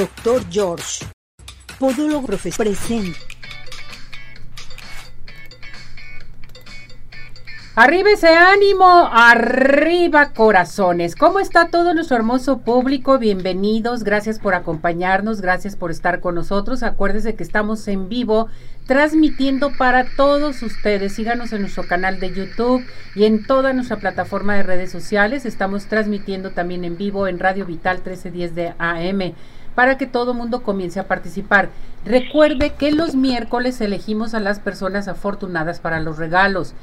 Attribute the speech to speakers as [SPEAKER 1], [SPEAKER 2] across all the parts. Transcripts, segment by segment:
[SPEAKER 1] Doctor George, podólogo profesional presente.
[SPEAKER 2] Arriba ese ánimo, arriba corazones. ¿Cómo está todo nuestro hermoso público? Bienvenidos, gracias por acompañarnos, gracias por estar con nosotros. Acuérdense que estamos en vivo transmitiendo para todos ustedes. Síganos en nuestro canal de YouTube y en toda nuestra plataforma de redes sociales. Estamos transmitiendo también en vivo en Radio Vital 1310 de AM para que todo mundo comience a participar. Recuerde que los miércoles elegimos a las personas afortunadas para los regalos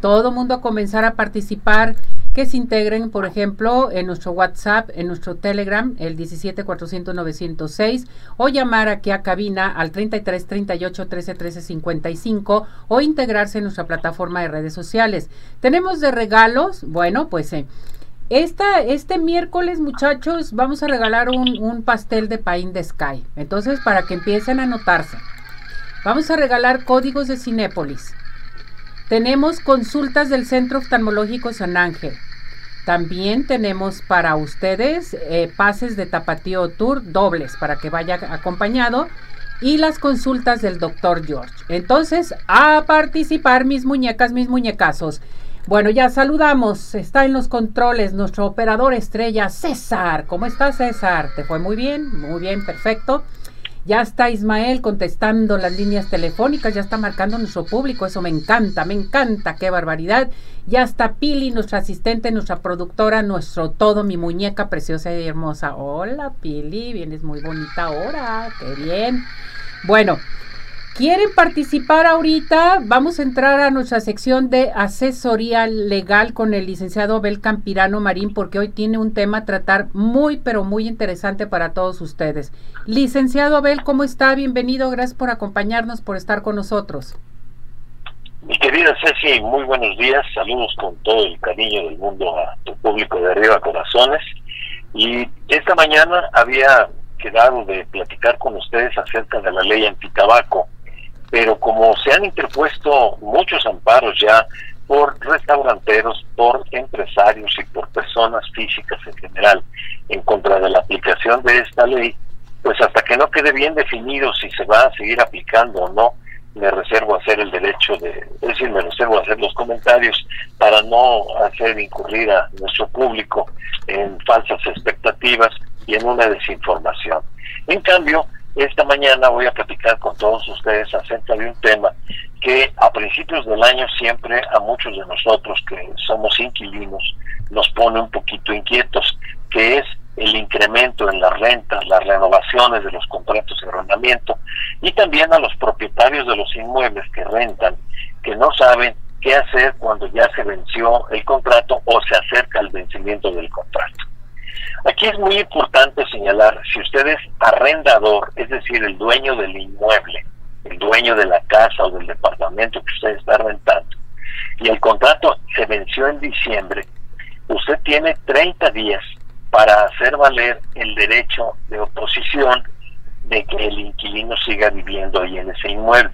[SPEAKER 2] todo mundo a comenzar a participar, que se integren, por ejemplo, en nuestro WhatsApp, en nuestro Telegram, el 17 400 906, o llamar aquí a cabina al 33 38 13 13 55, o integrarse en nuestra plataforma de redes sociales. Tenemos de regalos, bueno, pues eh, esta, este miércoles, muchachos, vamos a regalar un, un pastel de Pain de Sky. Entonces, para que empiecen a anotarse. Vamos a regalar códigos de Cinépolis. Tenemos consultas del Centro Oftalmológico San Ángel. También tenemos para ustedes eh, pases de Tapatío Tour dobles para que vaya acompañado y las consultas del doctor George. Entonces, a participar mis muñecas, mis muñecazos. Bueno, ya saludamos. Está en los controles nuestro operador estrella César. ¿Cómo está César? ¿Te fue muy bien? Muy bien, perfecto. Ya está Ismael contestando las líneas telefónicas, ya está marcando nuestro público, eso me encanta, me encanta, qué barbaridad. Ya está Pili, nuestra asistente, nuestra productora, nuestro todo, mi muñeca preciosa y hermosa. Hola Pili, vienes muy bonita ahora, qué bien. Bueno, ¿Quieren participar ahorita? Vamos a entrar a nuestra sección de asesoría legal con el licenciado Abel Campirano Marín porque hoy tiene un tema a tratar muy pero muy interesante para todos ustedes. Licenciado Abel, ¿cómo está? Bienvenido, gracias por acompañarnos, por estar con nosotros.
[SPEAKER 3] Mi querida Ceci, muy buenos días, saludos con todo el cariño del mundo a tu público de arriba corazones. Y esta mañana había quedado de platicar con ustedes acerca de la ley antitabaco pero como se han interpuesto muchos amparos ya por restauranteros, por empresarios y por personas físicas en general en contra de la aplicación de esta ley, pues hasta que no quede bien definido si se va a seguir aplicando o no, me reservo hacer el derecho de, es decir, me reservo hacer los comentarios para no hacer incurrir a nuestro público en falsas expectativas y en una desinformación. En cambio, esta mañana voy a platicar con todos ustedes acerca de un tema que a principios del año siempre a muchos de nosotros que somos inquilinos nos pone un poquito inquietos, que es el incremento en las rentas, las renovaciones de los contratos de arrendamiento y también a los propietarios de los inmuebles que rentan, que no saben qué hacer cuando ya se venció el contrato o se acerca el vencimiento del contrato. Aquí es muy importante señalar, si usted es arrendador, es decir, el dueño del inmueble, el dueño de la casa o del departamento que usted está rentando, y el contrato se venció en diciembre, usted tiene 30 días para hacer valer el derecho de oposición de que el inquilino siga viviendo ahí en ese inmueble.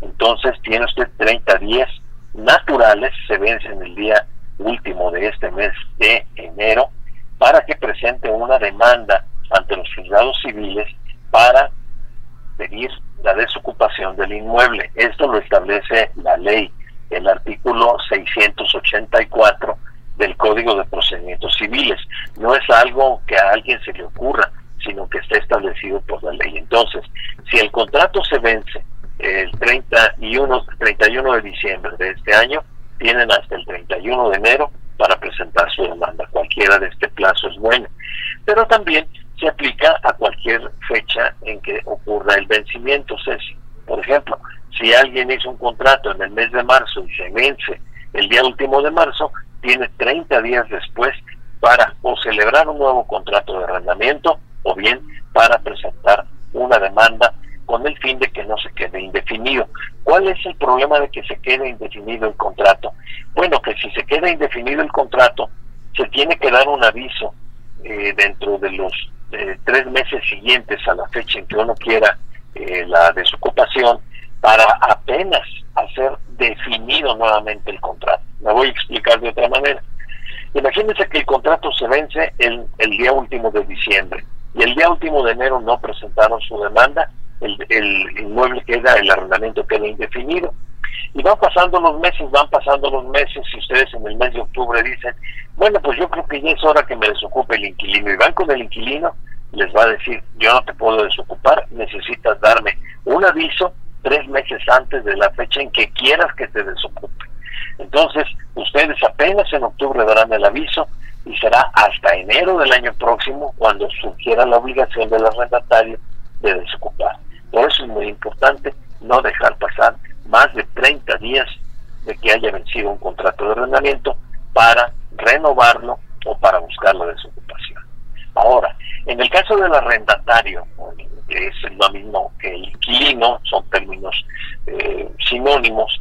[SPEAKER 3] Entonces tiene usted 30 días naturales, se vencen el día último de este mes de enero, para que presente una demanda ante los juzgados civiles para pedir la desocupación del inmueble. Esto lo establece la ley, el artículo 684 del Código de Procedimientos Civiles. No es algo que a alguien se le ocurra, sino que está establecido por la ley. Entonces, si el contrato se vence el 31, 31 de diciembre de este año, tienen hasta el 31 de enero para presentar su demanda. Cualquiera de este plazo es bueno. Pero también se aplica a cualquier fecha en que ocurra el vencimiento, Ceci. Por ejemplo, si alguien hizo un contrato en el mes de marzo y se vence el día último de marzo, tiene 30 días después para o celebrar un nuevo contrato de arrendamiento o bien para presentar una demanda con el fin de que no se quede indefinido. ¿Cuál es el problema de que se quede indefinido el contrato? Bueno, que si se queda indefinido el contrato, se tiene que dar un aviso eh, dentro de los eh, tres meses siguientes a la fecha en que uno quiera eh, la desocupación para apenas hacer definido nuevamente el contrato. Me voy a explicar de otra manera. Imagínense que el contrato se vence el, el día último de diciembre y el día último de enero no presentaron su demanda, el, el inmueble queda, el arrendamiento queda indefinido. Y van pasando los meses, van pasando los meses, y ustedes en el mes de octubre dicen, bueno, pues yo creo que ya es hora que me desocupe el inquilino, y van con el inquilino, les va a decir, yo no te puedo desocupar, necesitas darme un aviso tres meses antes de la fecha en que quieras que te desocupe. Entonces, ustedes apenas en octubre darán el aviso y será hasta enero del año próximo cuando surgiera la obligación del arrendatario de desocupar. Por eso es muy importante no dejar pasar más de 30 días de que haya vencido un contrato de arrendamiento para renovarlo o para buscar la desocupación. Ahora, en el caso del arrendatario, que es lo mismo que el inquilino, son términos eh, sinónimos,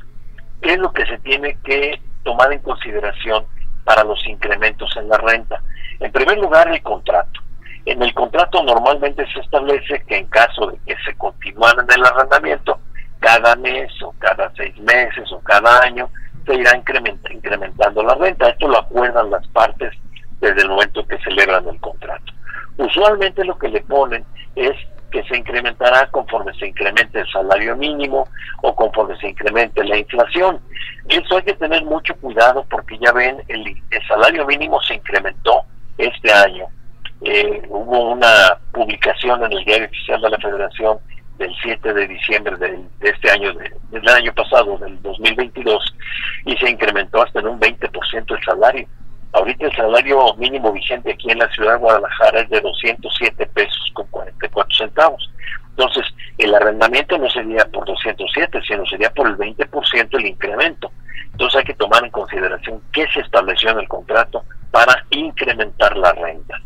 [SPEAKER 3] ¿qué es lo que se tiene que tomar en consideración para los incrementos en la renta? En primer lugar, el contrato. En el contrato normalmente se establece que en caso de que se continúe en el arrendamiento, cada mes o cada seis meses o cada año se irá incrementando la renta. Esto lo acuerdan las partes desde el momento que celebran el contrato. Usualmente lo que le ponen es que se incrementará conforme se incremente el salario mínimo o conforme se incremente la inflación. Eso hay que tener mucho cuidado porque ya ven, el, salario mínimo se incrementó este año. Eh, hubo una publicación en el diario oficial de la Federación del 7 de diciembre de, este año, del año pasado, del 2022, y se incrementó hasta en un 20% el salario. Ahorita el salario mínimo vigente aquí en la ciudad de Guadalajara es de 207 pesos con 44 centavos. Entonces, el arrendamiento no sería por 207, sino sería por el 20% el incremento. Entonces hay que tomar en consideración qué se estableció en el contrato para incrementar la renta.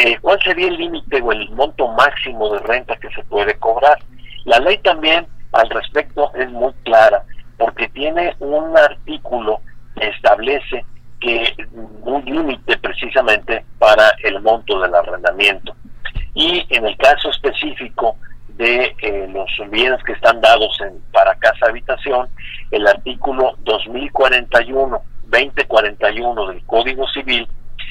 [SPEAKER 3] Eh, ¿Cuál sería el límite o el monto máximo de renta que se puede cobrar? La ley también al respecto es muy clara porque tiene un artículo que establece que un límite precisamente para el monto del arrendamiento. Y en el caso específico de eh, los bienes que están dados en, para casa habitación, el artículo 2041, 2041 del Código Civil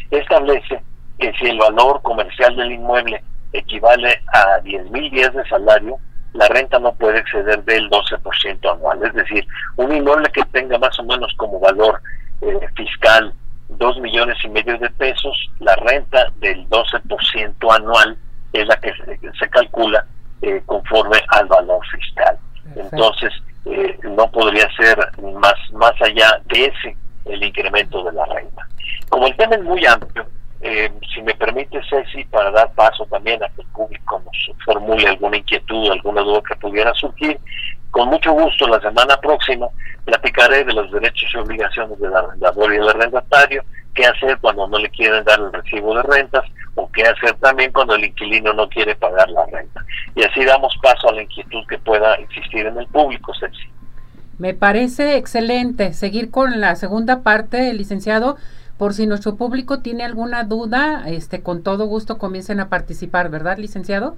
[SPEAKER 3] establece que si el valor comercial del inmueble equivale a 10 mil días de salario, la renta no puede exceder del 12% anual. Es decir, un inmueble que tenga más o menos como valor eh, fiscal dos millones y medio de pesos, la renta del 12% anual es la que se, calcula eh, conforme al valor fiscal. Entonces, eh, no podría ser más, más allá de ese el incremento de la renta. Como el tema es muy amplio, si me permite, Ceci, para dar paso también a que el público nos formule alguna inquietud, alguna duda que pudiera surgir, con mucho gusto la semana próxima platicaré de los derechos y obligaciones del arrendador y del arrendatario, qué hacer cuando no le quieren dar el recibo de rentas o qué hacer también cuando el inquilino no quiere pagar la renta. Y así damos paso a la inquietud que pueda existir en el público, Ceci.
[SPEAKER 2] Me parece excelente seguir con la segunda parte, licenciado. Por si nuestro público tiene alguna duda, este, con todo gusto comiencen a participar, ¿verdad, licenciado?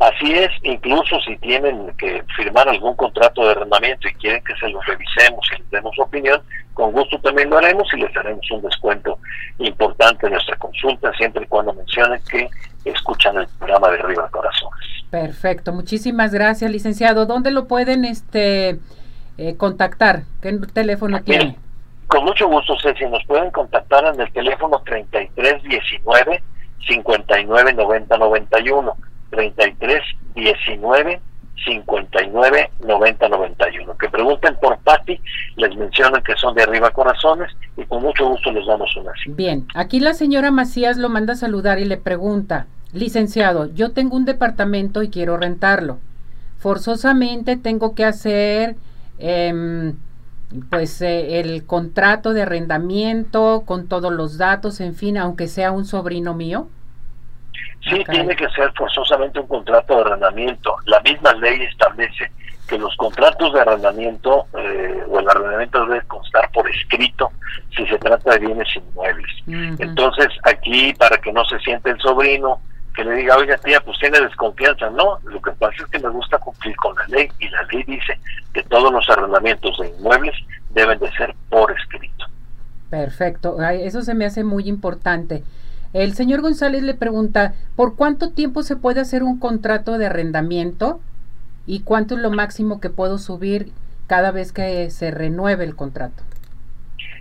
[SPEAKER 3] Así es, incluso si tienen que firmar algún contrato de arrendamiento y quieren que se los revisemos y les demos opinión, con gusto también lo haremos y les daremos un descuento importante en nuestra consulta, siempre y cuando mencionen que escuchan el programa de Arriba Corazones.
[SPEAKER 2] Perfecto, muchísimas gracias, licenciado. ¿Dónde lo pueden este eh, contactar? ¿Qué teléfono tiene?
[SPEAKER 3] Con mucho gusto, Ceci, nos pueden contactar en el teléfono 3319 599091 33 19 59 90 91. Que pregunten por Patti, les mencionan que son de arriba corazones y con mucho gusto les damos una cita.
[SPEAKER 2] Bien, aquí la señora Macías lo manda a saludar y le pregunta, licenciado, yo tengo un departamento y quiero rentarlo. Forzosamente tengo que hacer em, pues eh, el contrato de arrendamiento con todos los datos, en fin, aunque sea un sobrino mío.
[SPEAKER 3] Sí, tiene que ser forzosamente un contrato de arrendamiento. La misma ley establece que los contratos de arrendamiento eh, o el arrendamiento debe constar por escrito si se trata de bienes inmuebles. Entonces, aquí, para que no se siente el sobrino, que le diga, oiga tía, pues tiene desconfianza. No, lo que pasa es que me gusta cumplir con la ley y la ley dice que todos los arrendamientos de inmuebles deben de ser por escrito.
[SPEAKER 2] Perfecto, eso se me hace muy importante. El señor González le pregunta, ¿por cuánto tiempo se puede hacer un contrato de arrendamiento y cuánto es lo máximo que puedo subir cada vez que se renueve el contrato?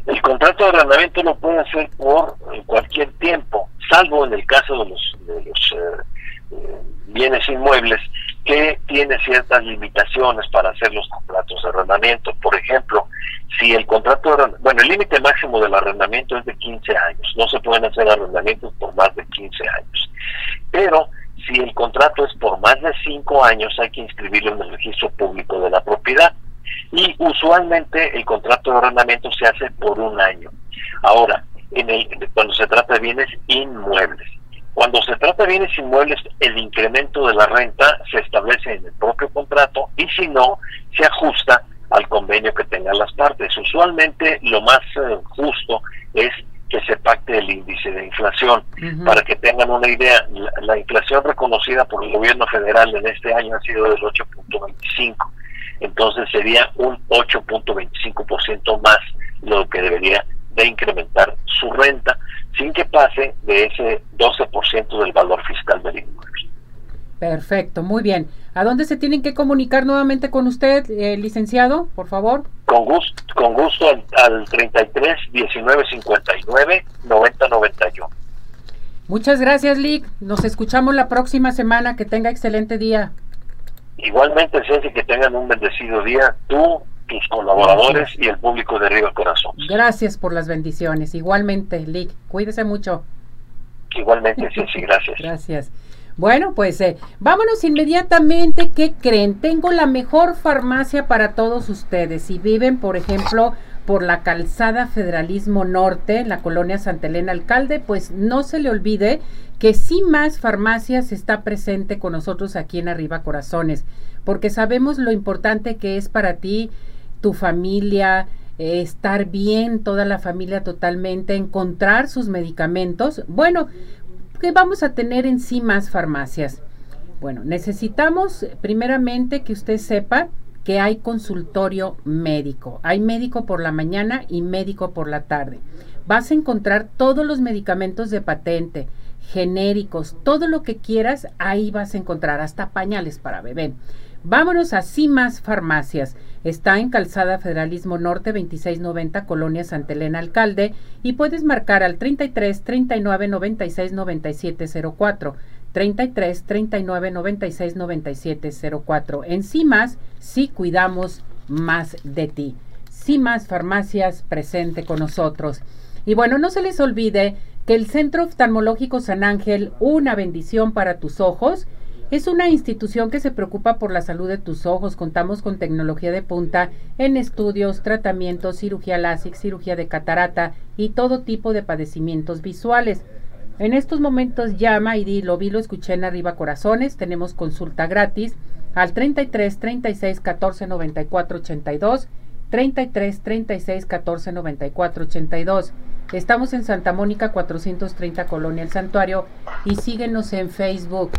[SPEAKER 3] El contrato de arrendamiento lo puede hacer por cualquier tiempo, salvo en el caso de los, de los eh, eh, bienes inmuebles que tiene ciertas limitaciones para hacer los contratos de arrendamiento. Por ejemplo, si el contrato, de, bueno, el límite máximo del arrendamiento es de 15 años, no se pueden hacer arrendamientos por más de 15 años. Pero si el contrato es por más de 5 años, hay que inscribirlo en el registro público de la propiedad. Y usualmente el contrato de arrendamiento se hace por un año. Ahora, en el, cuando se trata de bienes inmuebles, cuando se trata de bienes inmuebles, el incremento de la renta se establece en el propio contrato y si no, se ajusta al convenio que tengan las partes. Usualmente lo más eh, justo es que se pacte el índice de inflación. Para que tengan una idea, la, inflación reconocida por el gobierno federal en este año ha sido del 8.25. Entonces sería un 8.25% más lo que debería de incrementar su renta sin que pase de ese 12% del valor fiscal del inmueble.
[SPEAKER 2] Perfecto, muy bien. ¿A dónde se tienen que comunicar nuevamente con usted, eh, licenciado, por favor?
[SPEAKER 3] Con gusto, con gusto al, al 33 19 59 90 91.
[SPEAKER 2] Muchas gracias, Lick. Nos escuchamos la próxima semana. Que tenga excelente día.
[SPEAKER 3] Igualmente, Ceci, que tengan un bendecido día. Tú, tus colaboradores y el público de Río Corazón.
[SPEAKER 2] Gracias por las bendiciones. Igualmente, Lick, cuídese mucho.
[SPEAKER 3] Igualmente, sí, gracias.
[SPEAKER 2] gracias. Bueno, pues eh, vámonos inmediatamente. ¿Qué creen? Tengo la mejor farmacia para todos ustedes. Si viven, por ejemplo, por la calzada Federalismo Norte, en la colonia Santa Elena Alcalde, pues no se le olvide que sí más farmacias está presente con nosotros aquí en Arriba Corazones porque sabemos lo importante que es para ti, tu familia, eh, estar bien, toda la familia totalmente, encontrar sus medicamentos. Bueno, ¿qué vamos a tener en sí más farmacias? Bueno, necesitamos primeramente que usted sepa que hay consultorio médico. Hay médico por la mañana y médico por la tarde. Vas a encontrar todos los medicamentos de patente, genéricos, todo lo que quieras, ahí vas a encontrar, hasta pañales para bebé. Vámonos a Cimas Farmacias. Está en Calzada Federalismo Norte 2690, Colonia Santa Elena Alcalde, y puedes marcar al 33 39 96 97 04. 33 39 96 97 04. En Cimas, sí cuidamos más de ti. Cimas Farmacias presente con nosotros. Y bueno, no se les olvide que el Centro Oftalmológico San Ángel, una bendición para tus ojos, es una institución que se preocupa por la salud de tus ojos. Contamos con tecnología de punta en estudios, tratamientos, cirugía láser, cirugía de catarata y todo tipo de padecimientos visuales. En estos momentos llama y di, lo vi, lo escuché en Arriba Corazones. Tenemos consulta gratis al 33 36 14 94 82. 33 36 14 94 82. Estamos en Santa Mónica 430 Colonia El Santuario y síguenos en Facebook.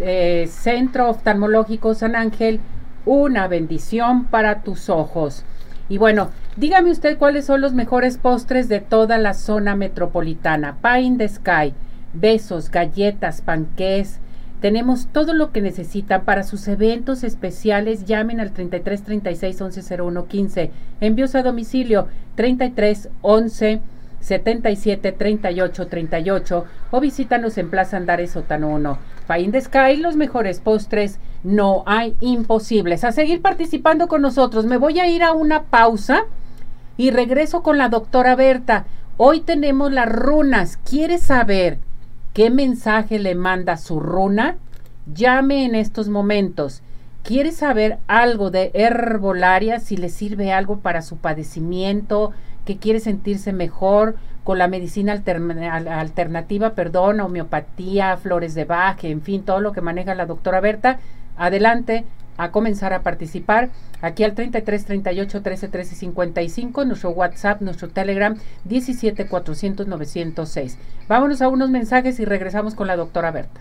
[SPEAKER 2] Eh, Centro Oftalmológico San Ángel, una bendición para tus ojos. Y bueno, dígame usted cuáles son los mejores postres de toda la zona metropolitana. Pie in the Sky, besos, galletas, panqués. Tenemos todo lo que necesitan para sus eventos especiales. Llamen al 33 36 11 01 15. Envíos a domicilio 33 11 77 38 38 o visítanos en Plaza Andares Sótano 1. Fine the Sky, los mejores postres, no hay imposibles. A seguir participando con nosotros. Me voy a ir a una pausa y regreso con la doctora Berta. Hoy tenemos las runas. ¿Quiere saber qué mensaje le manda su runa? Llame en estos momentos. ¿Quiere saber algo de herbolaria? Si le sirve algo para su padecimiento, que quiere sentirse mejor con la medicina alternativa, perdón, homeopatía, flores de Bach, en fin, todo lo que maneja la doctora Berta, adelante a comenzar a participar aquí al 33 38 13 13 55, nuestro WhatsApp, nuestro Telegram 17 400 906. Vámonos a unos mensajes y regresamos con la doctora Berta.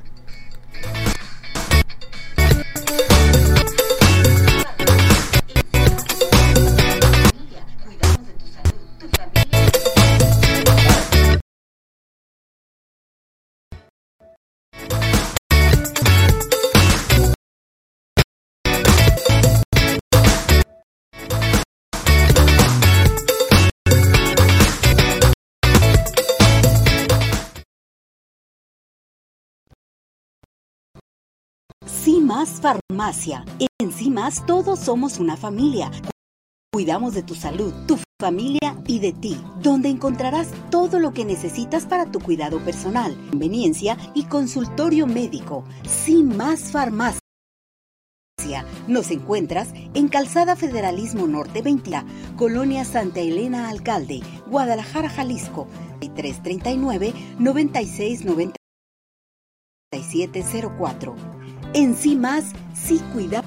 [SPEAKER 1] Farmacia. En CIMAS todos somos una familia. Cuidamos de tu salud, tu familia y de ti, donde encontrarás todo lo que necesitas para tu cuidado personal, conveniencia y consultorio médico. Sin más farmacia. Nos encuentras en Calzada Federalismo Norte 20, Colonia Santa Elena Alcalde, Guadalajara, Jalisco, 339 96 9704. En sí más, sí cuida.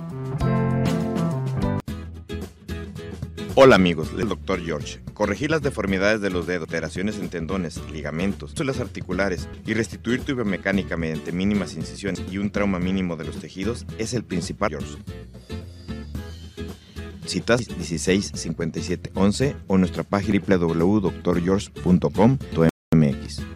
[SPEAKER 4] Hola amigos, el Dr. George. Corregir las deformidades de los dedos, alteraciones en tendones, ligamentos, suelas articulares y restituir tu biomecánica mediante mínimas incisiones y un trauma mínimo de los tejidos es el principal George. Citas 16 57 11 o nuestra página www.drgeorge.com.mx.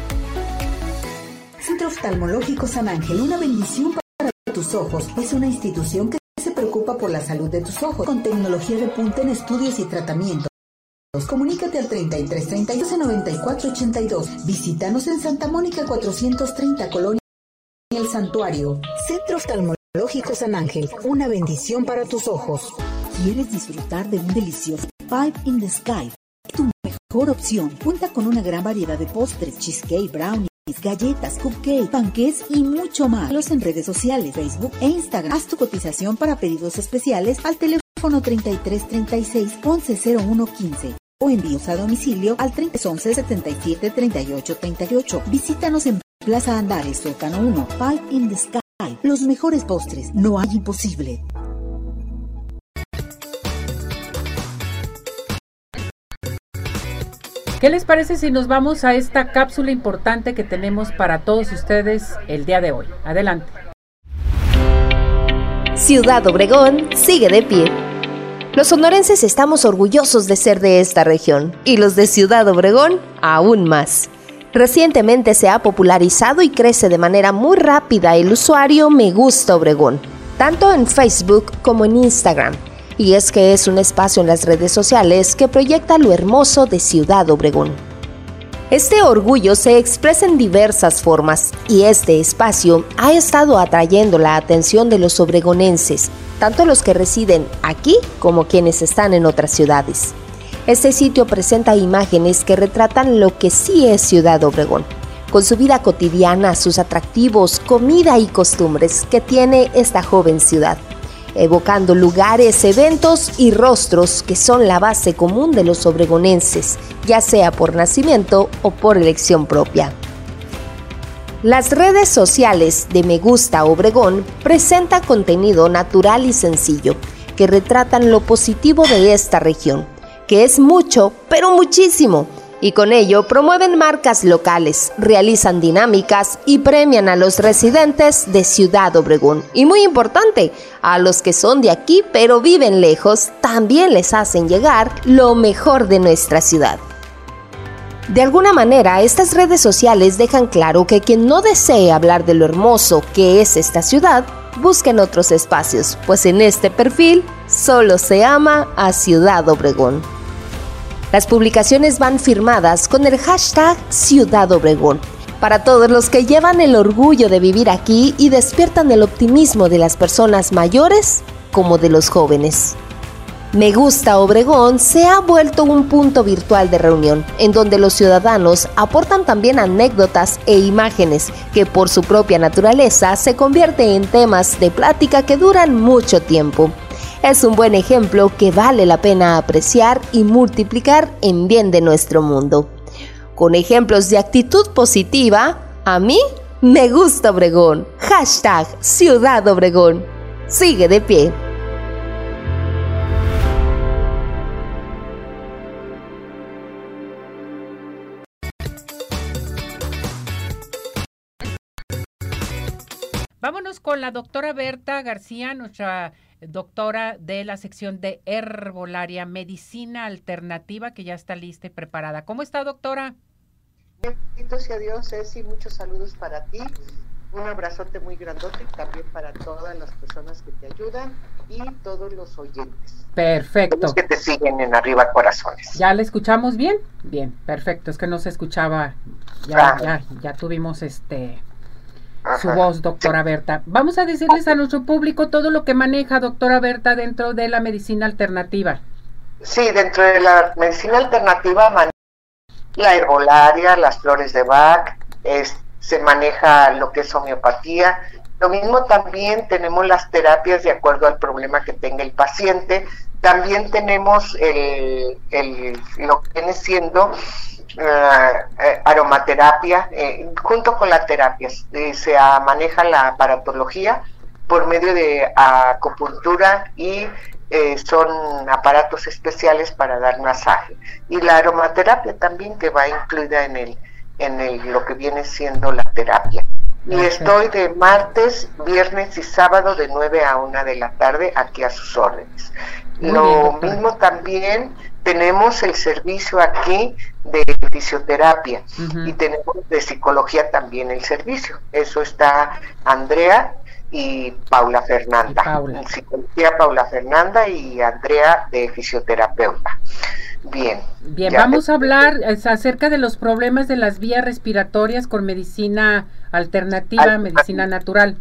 [SPEAKER 1] Centro Oftalmológico San Ángel, una bendición para tus ojos. Es una institución que se preocupa por la salud de tus ojos con tecnología de punta en estudios y tratamientos. Comunícate al 33 32 94 82. Visítanos en Santa Mónica 430 Colonia El Santuario. Centro Oftalmológico San Ángel, una bendición para tus ojos. ¿Quieres disfrutar de un delicioso Five in the Sky? Tu mejor opción. Cuenta con una gran variedad de postres, cheesecake, brownie galletas, cupcakes, panques y mucho más. Los en redes sociales, Facebook e Instagram. Haz tu cotización para pedidos especiales al teléfono 33 36 11 01 15 o envíos a domicilio al 311 77 38 38. Visítanos en Plaza Andares, Solcano 1, Five in the Sky. Los mejores postres, no hay imposible.
[SPEAKER 2] ¿Qué les parece si nos vamos a esta cápsula importante que tenemos para todos ustedes el día de hoy? Adelante.
[SPEAKER 5] Ciudad Obregón sigue de pie. Los sonorenses estamos orgullosos de ser de esta región y los de Ciudad Obregón aún más. Recientemente se ha popularizado y crece de manera muy rápida el usuario Me Gusta Obregón, tanto en Facebook como en Instagram y es que es un espacio en las redes sociales que proyecta lo hermoso de Ciudad Obregón. Este orgullo se expresa en diversas formas y este espacio ha estado atrayendo la atención de los obregonenses, tanto los que residen aquí como quienes están en otras ciudades. Este sitio presenta imágenes que retratan lo que sí es Ciudad Obregón, con su vida cotidiana, sus atractivos, comida y costumbres que tiene esta joven ciudad evocando lugares, eventos y rostros que son la base común de los obregonenses, ya sea por nacimiento o por elección propia. Las redes sociales de Me Gusta Obregón presentan contenido natural y sencillo, que retratan lo positivo de esta región, que es mucho, pero muchísimo, y con ello promueven marcas locales, realizan dinámicas y premian a los residentes de Ciudad Obregón. Y muy importante, a los que son de aquí pero viven lejos, también les hacen llegar lo mejor de nuestra ciudad. De alguna manera, estas redes sociales dejan claro que quien no desee hablar de lo hermoso que es esta ciudad, busquen otros espacios, pues en este perfil solo se ama a Ciudad Obregón. Las publicaciones van firmadas con el hashtag Ciudad Obregón. Para todos los que llevan el orgullo de vivir aquí y despiertan el optimismo de las personas mayores como de los jóvenes. Me Gusta Obregón se ha vuelto un punto virtual de reunión, en donde los ciudadanos aportan también anécdotas e imágenes que por su propia naturaleza se convierte en temas de plática que duran mucho tiempo es un buen ejemplo que vale la pena apreciar y multiplicar en bien de nuestro mundo. Con ejemplos de actitud positiva, a mí me gusta Obregón. Hashtag Ciudad Obregón. Sigue de pie.
[SPEAKER 2] Vámonos con la doctora Berta García, nuestra doctora de la sección de herbolaria, medicina alternativa, que ya está lista y preparada. ¿Cómo está, doctora?
[SPEAKER 6] Bendito sea Dios, Ceci, muchos saludos para ti. Un abrazote muy grandote y también para todas las personas que te ayudan y todos los oyentes.
[SPEAKER 2] Perfecto.
[SPEAKER 6] Los que te siguen en Arriba Corazones.
[SPEAKER 2] ¿Ya le escuchamos bien? Bien, perfecto. Es que no se escuchaba. Ya, ya, ya tuvimos este su voz, doctora Berta. Vamos a decirles a nuestro público todo lo que maneja doctora Berta dentro de la medicina alternativa.
[SPEAKER 6] Sí, dentro de la medicina alternativa maneja la herbolaria, las flores de Bach, se maneja lo que es homeopatía. Lo mismo también tenemos las terapias de acuerdo al problema que tenga el paciente. También tenemos el, el lo que viene siendo uh, aromaterapia, eh, junto con la terapia. se maneja la aparatología por medio de acupuntura y son aparatos especiales para dar masaje. Y la aromaterapia también que va incluida en el en el, lo que viene siendo la terapia. Y estoy de martes, viernes y sábado de 9 a 1 de la tarde aquí a sus órdenes. Lo mismo también tenemos el servicio aquí de fisioterapia y tenemos de psicología también el servicio. Eso está Andrea y Paula Fernanda. Paula. Psicología Paula Fernanda y Andrea de fisioterapeuta. Bien.
[SPEAKER 2] Bien, vamos a hablar acerca de los problemas de las vías respiratorias con medicina alternativa, medicina natural.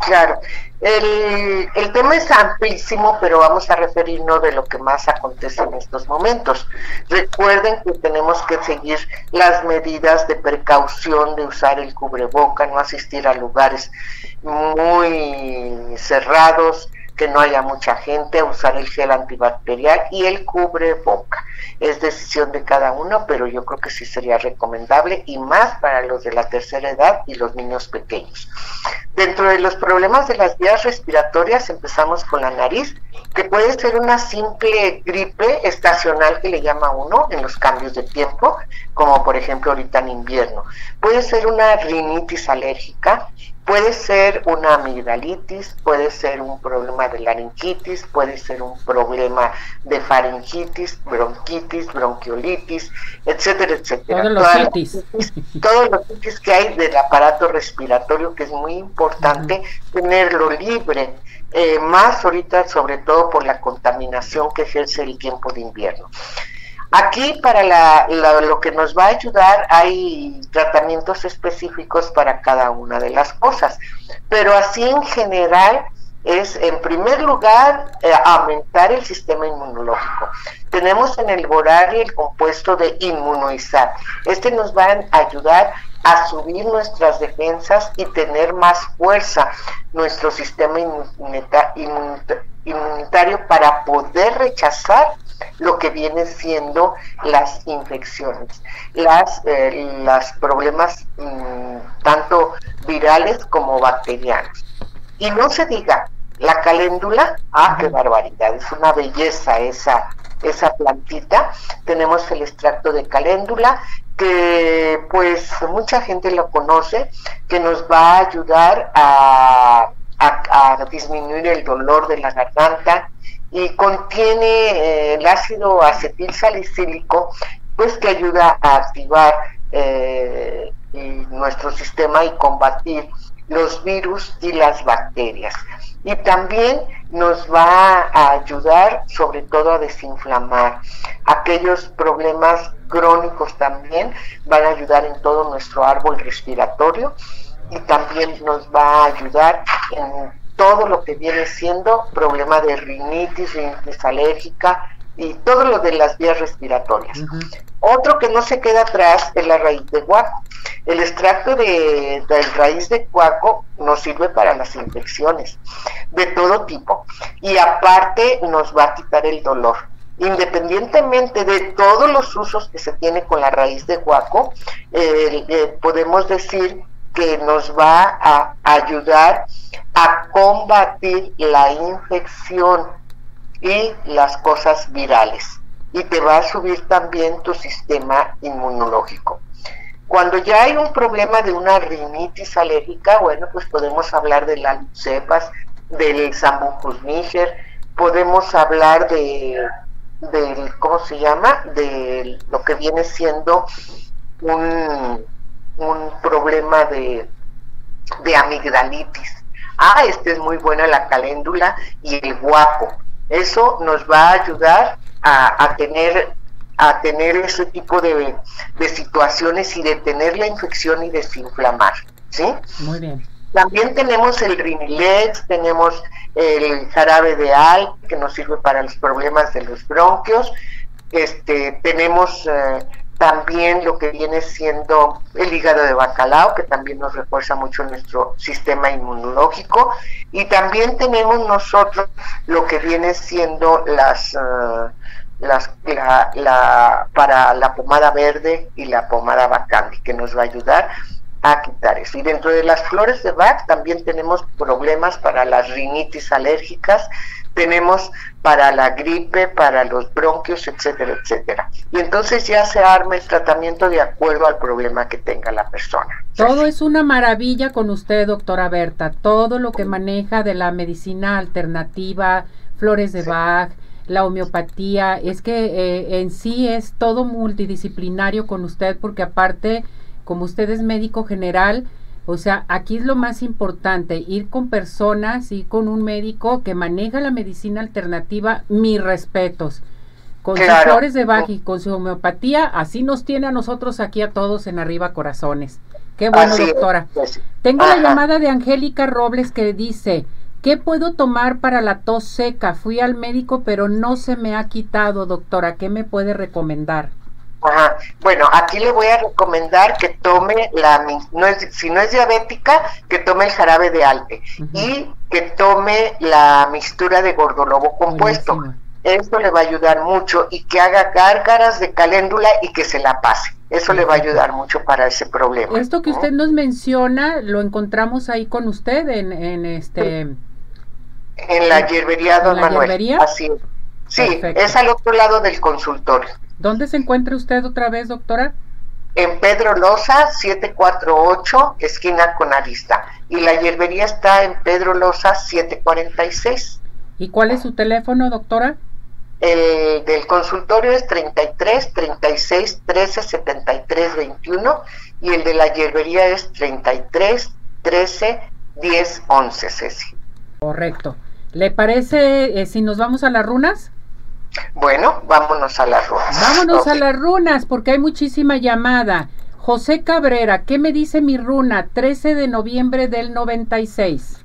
[SPEAKER 6] Claro, el, el, tema es amplísimo, pero vamos a referirnos de lo que más acontece en estos momentos. Recuerden que tenemos que seguir las medidas de precaución de usar el cubreboca, no asistir a lugares muy cerrados, que no haya mucha gente, usar el gel antibacterial y el cubreboca. Es decisión de cada uno, pero yo creo que sí sería recomendable y más para los de la tercera edad y los niños pequeños. Dentro de los problemas de las vías respiratorias empezamos con la nariz, que puede ser una simple gripe estacional que le llama uno en los cambios de tiempo, como por ejemplo ahorita en invierno. Puede ser una rinitis alérgica, Puede ser una amigdalitis, puede ser un problema de laringitis, puede ser un problema de faringitis, bronquitis, bronquiolitis, etcétera, etcétera.
[SPEAKER 2] Todos los itis.
[SPEAKER 6] Todos los itis que hay del aparato respiratorio, que es muy importante tenerlo libre, eh, más ahorita sobre todo por la contaminación que ejerce el tiempo de invierno. Aquí para lo que nos va a ayudar hay tratamientos específicos para cada una de las cosas, pero así en general es en primer lugar eh, aumentar el sistema inmunológico. Tenemos en el Borari el compuesto de inmunoizar. Este nos va a ayudar a subir nuestras defensas y tener más fuerza nuestro sistema inmunitario para poder rechazar lo que viene siendo las infecciones, las, eh, los problemas mm, tanto virales como bacterianos. Y no se diga, la caléndula, ah, qué barbaridad, es una belleza esa, esa plantita. Tenemos el extracto de caléndula que pues mucha gente lo conoce, que nos va a ayudar a, a disminuir el dolor de la garganta, y contiene eh, el ácido acetil salicílico, pues que ayuda a activar eh, nuestro sistema y combatir los virus y las bacterias. Y también nos va a ayudar sobre todo a desinflamar. Aquellos problemas crónicos también van a ayudar en todo nuestro árbol respiratorio y también nos va a ayudar en todo lo que viene siendo problema de rinitis, rinitis alérgica y todo lo de las vías respiratorias. Otro que no se queda atrás es la raíz de guaco. El extracto de, de raíz de guaco nos sirve para las infecciones de todo tipo y aparte nos va a quitar el dolor. Independientemente de todos los usos que se tiene con la raíz de guaco, eh, podemos decir que nos va a ayudar a combatir la infección y las cosas virales y te va a subir también tu sistema inmunológico. Cuando ya hay un problema de una rinitis alérgica, bueno, pues podemos hablar de las cepas, del Sambucus niger, podemos hablar de del ¿cómo se llama? de lo que viene siendo un, un problema de, de amigdalitis. Ah, este es muy buena la caléndula y el guapo. Eso nos va a ayudar a, a tener a tener ese tipo de, de, situaciones y detener la infección y desinflamar, ¿sí?
[SPEAKER 2] Muy bien.
[SPEAKER 6] También tenemos el Rinilex, tenemos el jarabe de al, que nos sirve para los problemas de los bronquios. Este, tenemos eh, también lo que viene siendo el hígado de bacalao, que también nos refuerza mucho nuestro sistema inmunológico. Y también tenemos nosotros lo que viene siendo las... Uh, las, la, la, para la pomada verde y la pomada bacandi, que nos va a ayudar a quitar eso. Y dentro de las flores de Bach también tenemos problemas para las rinitis alérgicas, tenemos para la gripe, para los bronquios, etcétera, etcétera. Y entonces ya se arma el tratamiento de acuerdo al problema que tenga la persona.
[SPEAKER 2] Todo es una maravilla con usted, doctora Berta. Todo lo que maneja de la medicina alternativa, flores de Bach, la homeopatía, es que eh, en sí es todo multidisciplinario con usted porque aparte como usted es médico general, o sea, aquí es lo más importante, ir con personas, y con un médico que maneja la medicina alternativa, mis respetos. Con sus flores de y con su homeopatía, así nos tiene a nosotros aquí a todos en arriba corazones. Qué bueno, doctora. Tengo la llamada de Angélica Robles que dice, ¿qué puedo tomar para la tos seca? Fui al médico, pero no se me ha quitado, doctora. ¿Qué me puede recomendar?
[SPEAKER 6] Bueno, aquí le voy a recomendar que tome la, no es, si no es diabética, que tome el jarabe de alpe y que tome la mixtura de gordolobo compuesto. Esto le va a ayudar mucho y que haga gárgaras de caléndula y que se la pase. Eso le va a ayudar mucho para ese problema.
[SPEAKER 2] Esto que usted nos menciona, lo encontramos ahí con usted en, en este...
[SPEAKER 6] En la hierbería, don Manuel. Así Sí, es al otro lado del consultorio.
[SPEAKER 2] ¿Dónde se encuentra usted otra vez, doctora?
[SPEAKER 6] En Pedro Loza, 748, esquina con Arista. Y la hierbería está en Pedro Loza, 746.
[SPEAKER 2] ¿Y cuál es su teléfono, doctora?
[SPEAKER 6] El del consultorio es 33 36 13 73 21 y el de la hierbería es 33 13 10 11, Ceci.
[SPEAKER 2] Correcto. ¿Le parece eh, si nos vamos a las runas?
[SPEAKER 6] Bueno, vámonos a las runas.
[SPEAKER 2] Vámonos a las runas porque hay muchísima llamada. José Cabrera, ¿qué me dice mi runa? 13 de noviembre del 96.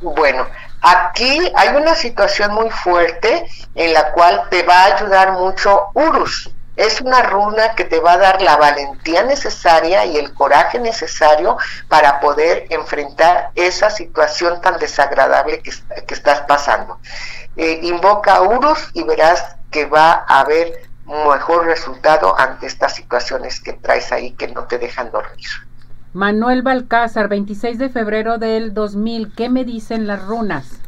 [SPEAKER 6] Bueno, aquí hay una situación muy fuerte en la cual te va a ayudar mucho Urus. Es una runa que te va a dar la valentía necesaria y el coraje necesario para poder enfrentar esa situación tan desagradable que, que estás pasando. Eh, invoca a Urus y verás que va a haber mejor resultado ante estas situaciones que traes ahí que no te dejan dormir.
[SPEAKER 2] Manuel Balcázar, 26 de febrero del 2000, ¿qué me dicen las runas?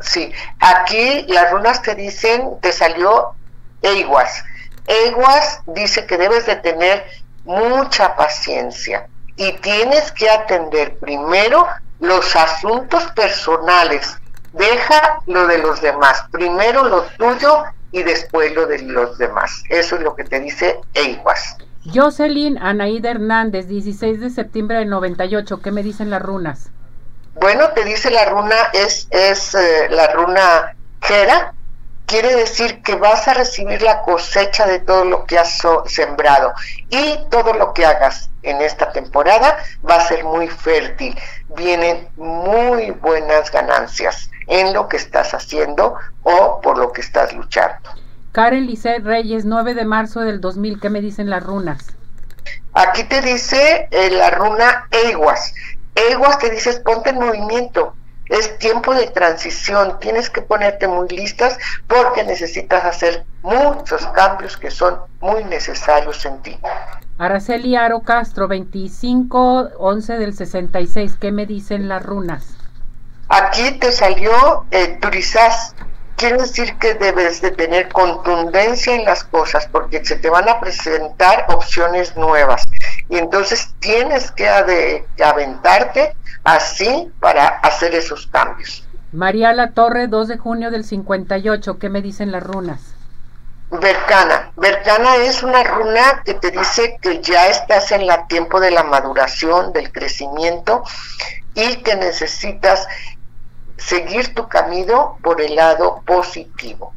[SPEAKER 6] Sí, aquí las runas te dicen, te salió Eiguas. Eiguas dice que debes de tener mucha paciencia y tienes que atender primero los asuntos personales Deja lo de los demás, primero lo tuyo y después lo de los demás. Eso es lo que te dice Eiguas.
[SPEAKER 2] Jocelyn Anaída Hernández, 16 de septiembre del 98, ¿qué me dicen las runas?
[SPEAKER 6] Bueno, te dice la runa, es, es eh, la runa Jera, quiere decir que vas a recibir la cosecha de todo lo que has sembrado y todo lo que hagas en esta temporada va a ser muy fértil. Vienen muy buenas ganancias en lo que estás haciendo o por lo que estás luchando.
[SPEAKER 2] Karen Lisset Reyes, 9 de marzo del 2000, ¿qué me dicen las runas?
[SPEAKER 6] Aquí te dice eh, la runa Eiguas. Eiguas te dice ponte en movimiento. Es tiempo de transición, tienes que ponerte muy listas porque necesitas hacer muchos cambios que son muy necesarios en ti.
[SPEAKER 2] Araceli Aro Castro, 25 11 del 66, ¿qué me dicen las runas?
[SPEAKER 6] Aquí te salió eh, turizás. Quiere decir que debes de tener contundencia en las cosas porque se te van a presentar opciones nuevas y entonces tienes que aventarte así para hacer esos cambios.
[SPEAKER 2] María La Torre, 2 de junio del 58, ¿qué me dicen las runas?
[SPEAKER 6] Bercana. Bercana es una runa que te dice que ya estás en el tiempo de la maduración, del crecimiento y que necesitas seguir tu camino por el lado positivo.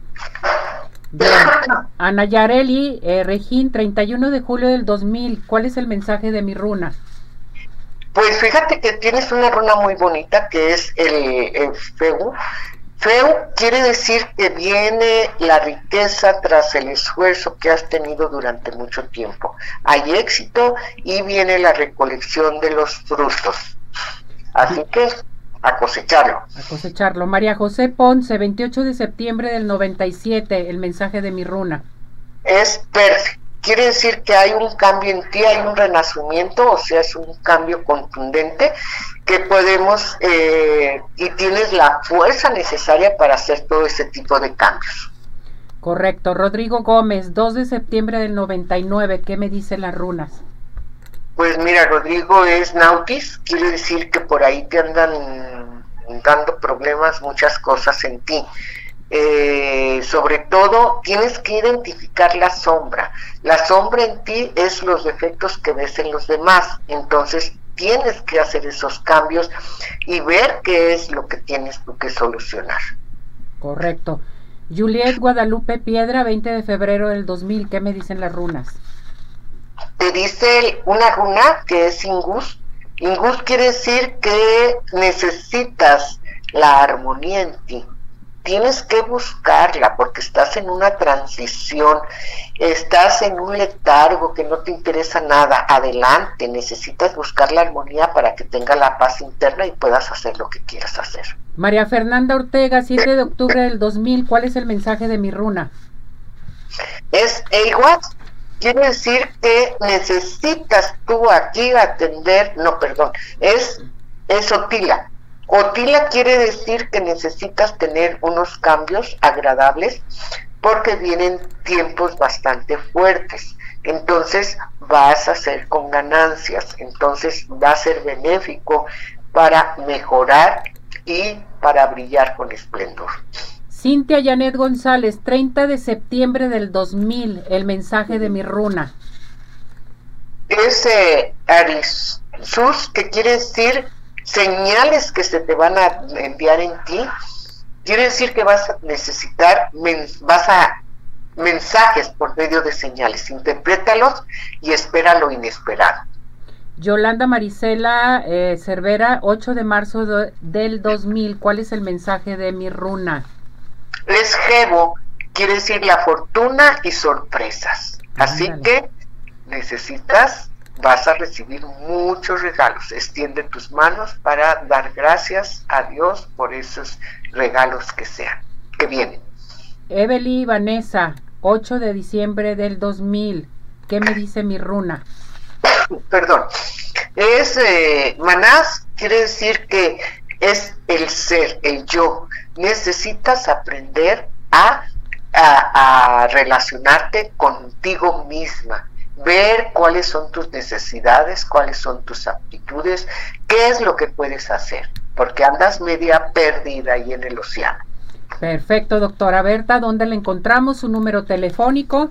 [SPEAKER 2] Ana Yareli, eh, Regín, 31 de julio del 2000, ¿cuál es el mensaje de mi runa?
[SPEAKER 6] Pues fíjate que tienes una runa muy bonita que es el, el Feu. Feu quiere decir que viene la riqueza tras el esfuerzo que has tenido durante mucho tiempo. Hay éxito y viene la recolección de los frutos. Así que a cosecharlo.
[SPEAKER 2] A cosecharlo. María José Ponce, 28 de septiembre del 97, el mensaje de mi runa.
[SPEAKER 6] Es perfecto. Quiere decir que hay un cambio en ti, hay un renacimiento, o sea, es un cambio contundente que podemos eh, y tienes la fuerza necesaria para hacer todo ese tipo de cambios.
[SPEAKER 2] Correcto. Rodrigo Gómez, 2 de septiembre del 99, ¿qué me dicen las runas?
[SPEAKER 6] Pues mira, Rodrigo es Nautis, quiere decir que por ahí te andan dando problemas, muchas cosas en ti. Eh, sobre todo tienes que identificar la sombra. La sombra en ti es los defectos que ves en los demás. Entonces tienes que hacer esos cambios y ver qué es lo que tienes tú que solucionar.
[SPEAKER 2] Correcto. Juliet Guadalupe Piedra, 20 de febrero del 2000, ¿qué me dicen las runas?
[SPEAKER 6] te dice una runa que es Ingus. Ingus quiere decir que necesitas la armonía en ti. Tienes que buscarla porque estás en una transición, estás en un letargo que no te interesa nada. Adelante, necesitas buscar la armonía para que tenga la paz interna y puedas hacer lo que quieras hacer.
[SPEAKER 2] María Fernanda Ortega, 7 de octubre del 2000, ¿cuál es el mensaje de mi runa?
[SPEAKER 6] Es igual quiere decir que necesitas tú aquí atender, no, perdón, es, es Otila. Otila quiere decir que necesitas tener unos cambios agradables porque vienen tiempos bastante fuertes. Entonces vas a ser con ganancias, entonces va a ser benéfico para mejorar y para brillar con esplendor.
[SPEAKER 2] Cintia Janet González, 30 de septiembre del 2000, el mensaje de mi runa.
[SPEAKER 6] Ese Arisus, que quiere decir señales que se te van a enviar en ti, quiere decir que vas a necesitar, vas a mensajes por medio de señales, interprétalos y espera lo inesperado.
[SPEAKER 2] Yolanda Marisela eh, Cervera, 8 de marzo del 2000, ¿cuál es el mensaje de mi runa?
[SPEAKER 6] Lesgevo quiere decir la fortuna y sorpresas. Así que necesitas, vas a recibir muchos regalos. Extiende tus manos para dar gracias a Dios por esos regalos que sean, que vienen.
[SPEAKER 2] Evely Vanessa, 8 de diciembre del 2000. ¿Qué me dice mi runa?
[SPEAKER 6] Perdón. Es eh, manás, quiere decir que es el ser, el yo. Necesitas aprender a, a, relacionarte contigo misma, ver cuáles son tus necesidades, cuáles son tus aptitudes, qué es lo que puedes hacer, porque andas media perdida ahí en el océano.
[SPEAKER 2] Perfecto, doctora Berta, ¿dónde le encontramos? Su número telefónico.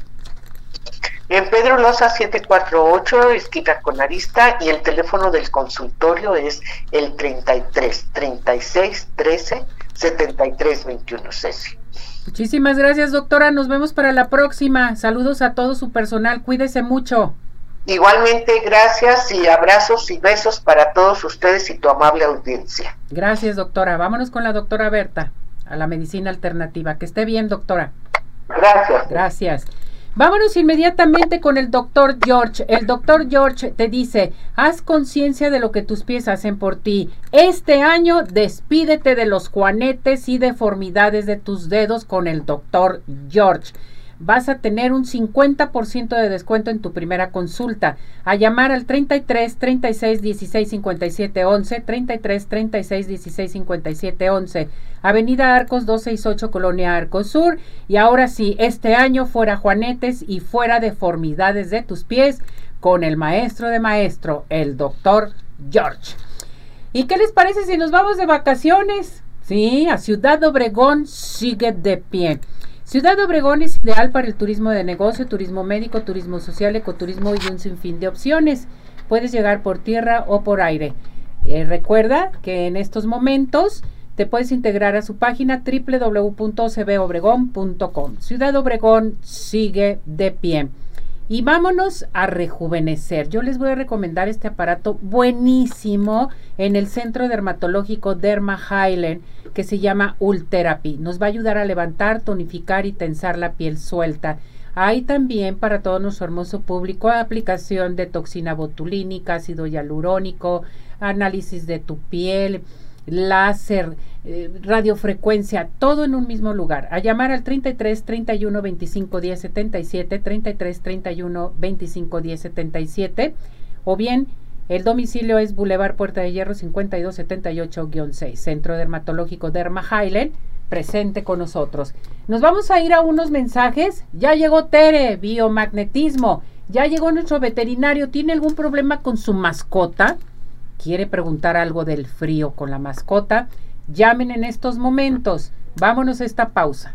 [SPEAKER 6] En Pedro Loza 748, esquina con Arista, y el teléfono del consultorio es el 33 36 13 73 21 Ceci.
[SPEAKER 2] Muchísimas gracias, doctora. Nos vemos para la próxima. Saludos a todo su personal. Cuídese mucho.
[SPEAKER 6] Igualmente, gracias y abrazos y besos para todos ustedes y tu amable audiencia.
[SPEAKER 2] Gracias, doctora. Vámonos con la doctora Berta a la medicina alternativa. Que esté bien, doctora.
[SPEAKER 6] Gracias.
[SPEAKER 2] Gracias. Vámonos inmediatamente con el doctor George. El doctor George te dice, haz conciencia de lo que tus pies hacen por ti. Este año despídete de los juanetes y deformidades de tus dedos con el doctor George. Vas a tener un 50% de descuento en tu primera consulta. A llamar al 33 36 16 57 11, 33 36 16 57 11, Avenida Arcos 268, Colonia Arcos Sur. Y ahora sí, este año fuera Juanetes y fuera deformidades de tus pies con el maestro de maestro, el doctor George. ¿Y qué les parece si nos vamos de vacaciones? Sí, a Ciudad Obregón sigue de pie. Ciudad Obregón es ideal para el turismo de negocio, turismo médico, turismo social, ecoturismo y un sinfín de opciones. Puedes llegar por tierra o por aire. Eh, recuerda que en estos momentos te puedes integrar a su página www.cbobregón.com. Ciudad Obregón sigue de pie. Y vámonos a rejuvenecer. Yo les voy a recomendar este aparato buenísimo en el Centro Dermatológico Derma Highland que se llama Ultherapy. Nos va a ayudar a levantar, tonificar y tensar la piel suelta. Hay también para todo nuestro hermoso público aplicación de toxina botulínica, ácido hialurónico, análisis de tu piel, láser, eh, radiofrecuencia, todo en un mismo lugar. A llamar al 33 31 25 10 77, 33 31 25 10 77, o bien el domicilio es Boulevard Puerta de Hierro 5278-6, Centro Dermatológico Derma Highland, presente con nosotros. Nos vamos a ir a unos mensajes. Ya llegó Tere, biomagnetismo. Ya llegó nuestro veterinario. ¿Tiene algún problema con su mascota? quiere preguntar algo del frío con la mascota, llamen en estos momentos. Vámonos a esta pausa.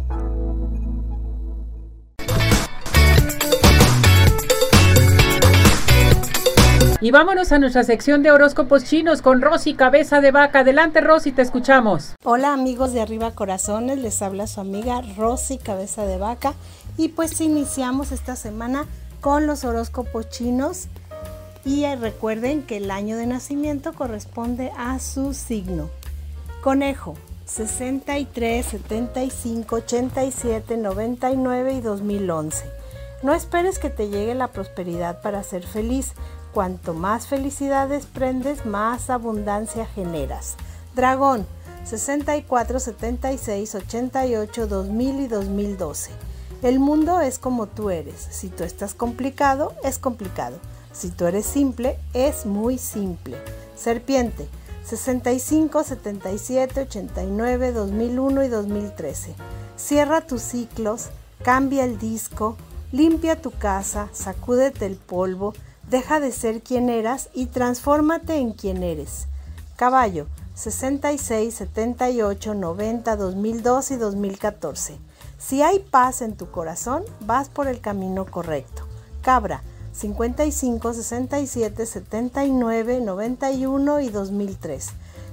[SPEAKER 2] Y vámonos a nuestra sección de horóscopos chinos con Rosy Cabeza de Vaca. Adelante Rosy, te escuchamos.
[SPEAKER 7] Hola amigos de Arriba Corazones, les habla su amiga Rosy Cabeza de Vaca. Y pues iniciamos esta semana con los horóscopos chinos. Y recuerden que el año de nacimiento corresponde a su signo. Conejo, 63, 75, 87, 99 y 2011. No esperes que te llegue la prosperidad para ser feliz. Cuanto más felicidades prendes, más abundancia generas. Dragón 64, 76, 88, 2000 y 2012. El mundo es como tú eres. Si tú estás complicado, es complicado. Si tú eres simple, es muy simple. Serpiente, 65, 77, 89, 2001 y 2013. Cierra tus ciclos, cambia el disco, limpia tu casa, sacúdete el polvo, deja de ser quien eras y transfórmate en quien eres. Caballo, 66, 78, 90, 2002 y 2014. Si hay paz en tu corazón, vas por el camino correcto. Cabra, 55, 67, 79, 91 y 2003.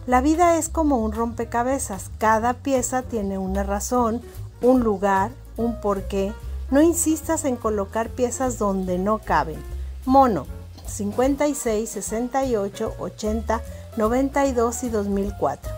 [SPEAKER 7] La vida es como un rompecabezas. Cada pieza tiene una razón, un lugar, un porqué. No insistas en colocar piezas donde no caben. Mono, 56, 68, 80, 92 y 2004.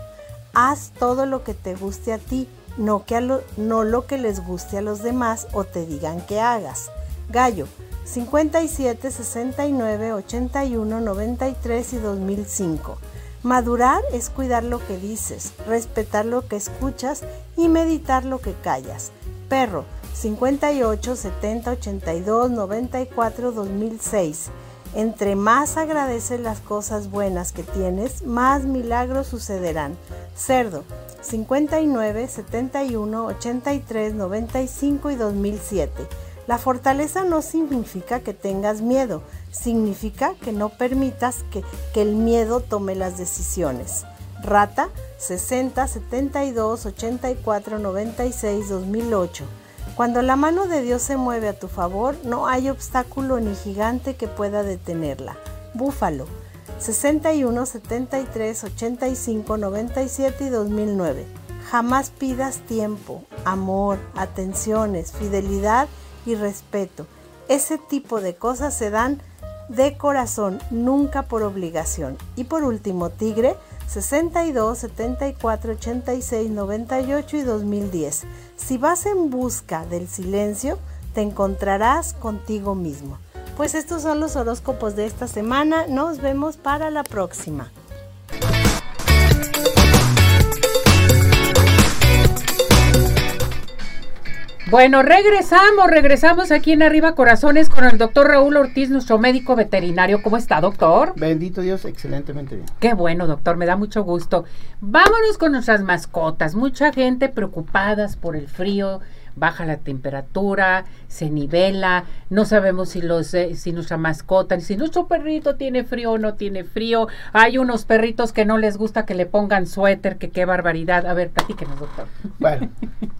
[SPEAKER 7] Haz todo lo que te guste a ti, no, que lo, no lo que les guste a los demás o te digan que hagas. Gallo, 57, 69, 81, 93 y 2005. Madurar es cuidar lo que dices, respetar lo que escuchas y meditar lo que callas. Perro, 58, 70, 82, 94, 2006. Entre más agradeces las cosas buenas que tienes, más milagros sucederán. Cerdo, 59, 71, 83, 95 y 2007. La fortaleza no significa que tengas miedo, significa que no permitas que, que el miedo tome las decisiones. Rata 60, 72, 84, 96, 2008. Cuando la mano de Dios se mueve a tu favor, no hay obstáculo ni gigante que pueda detenerla. Búfalo 61, 73, 85, 97 y 2009. Jamás pidas tiempo, amor, atenciones, fidelidad y respeto. Ese tipo de cosas se dan de corazón, nunca por obligación. Y por último, Tigre 62, 74, 86, 98 y 2010. Si vas en busca del silencio, te encontrarás contigo mismo. Pues estos son los horóscopos de esta semana. Nos vemos para la próxima.
[SPEAKER 2] Bueno, regresamos, regresamos aquí en Arriba Corazones con el doctor Raúl Ortiz, nuestro médico veterinario. ¿Cómo está, doctor?
[SPEAKER 8] Bendito Dios, excelentemente bien.
[SPEAKER 2] Qué bueno, doctor, me da mucho gusto. Vámonos con nuestras mascotas. Mucha gente preocupadas por el frío, baja la temperatura, se nivela, no sabemos si los eh, si nuestra mascota, si nuestro perrito tiene frío o no tiene frío. Hay unos perritos que no les gusta que le pongan suéter, que qué barbaridad. A ver, platíquenos, doctor.
[SPEAKER 8] Bueno,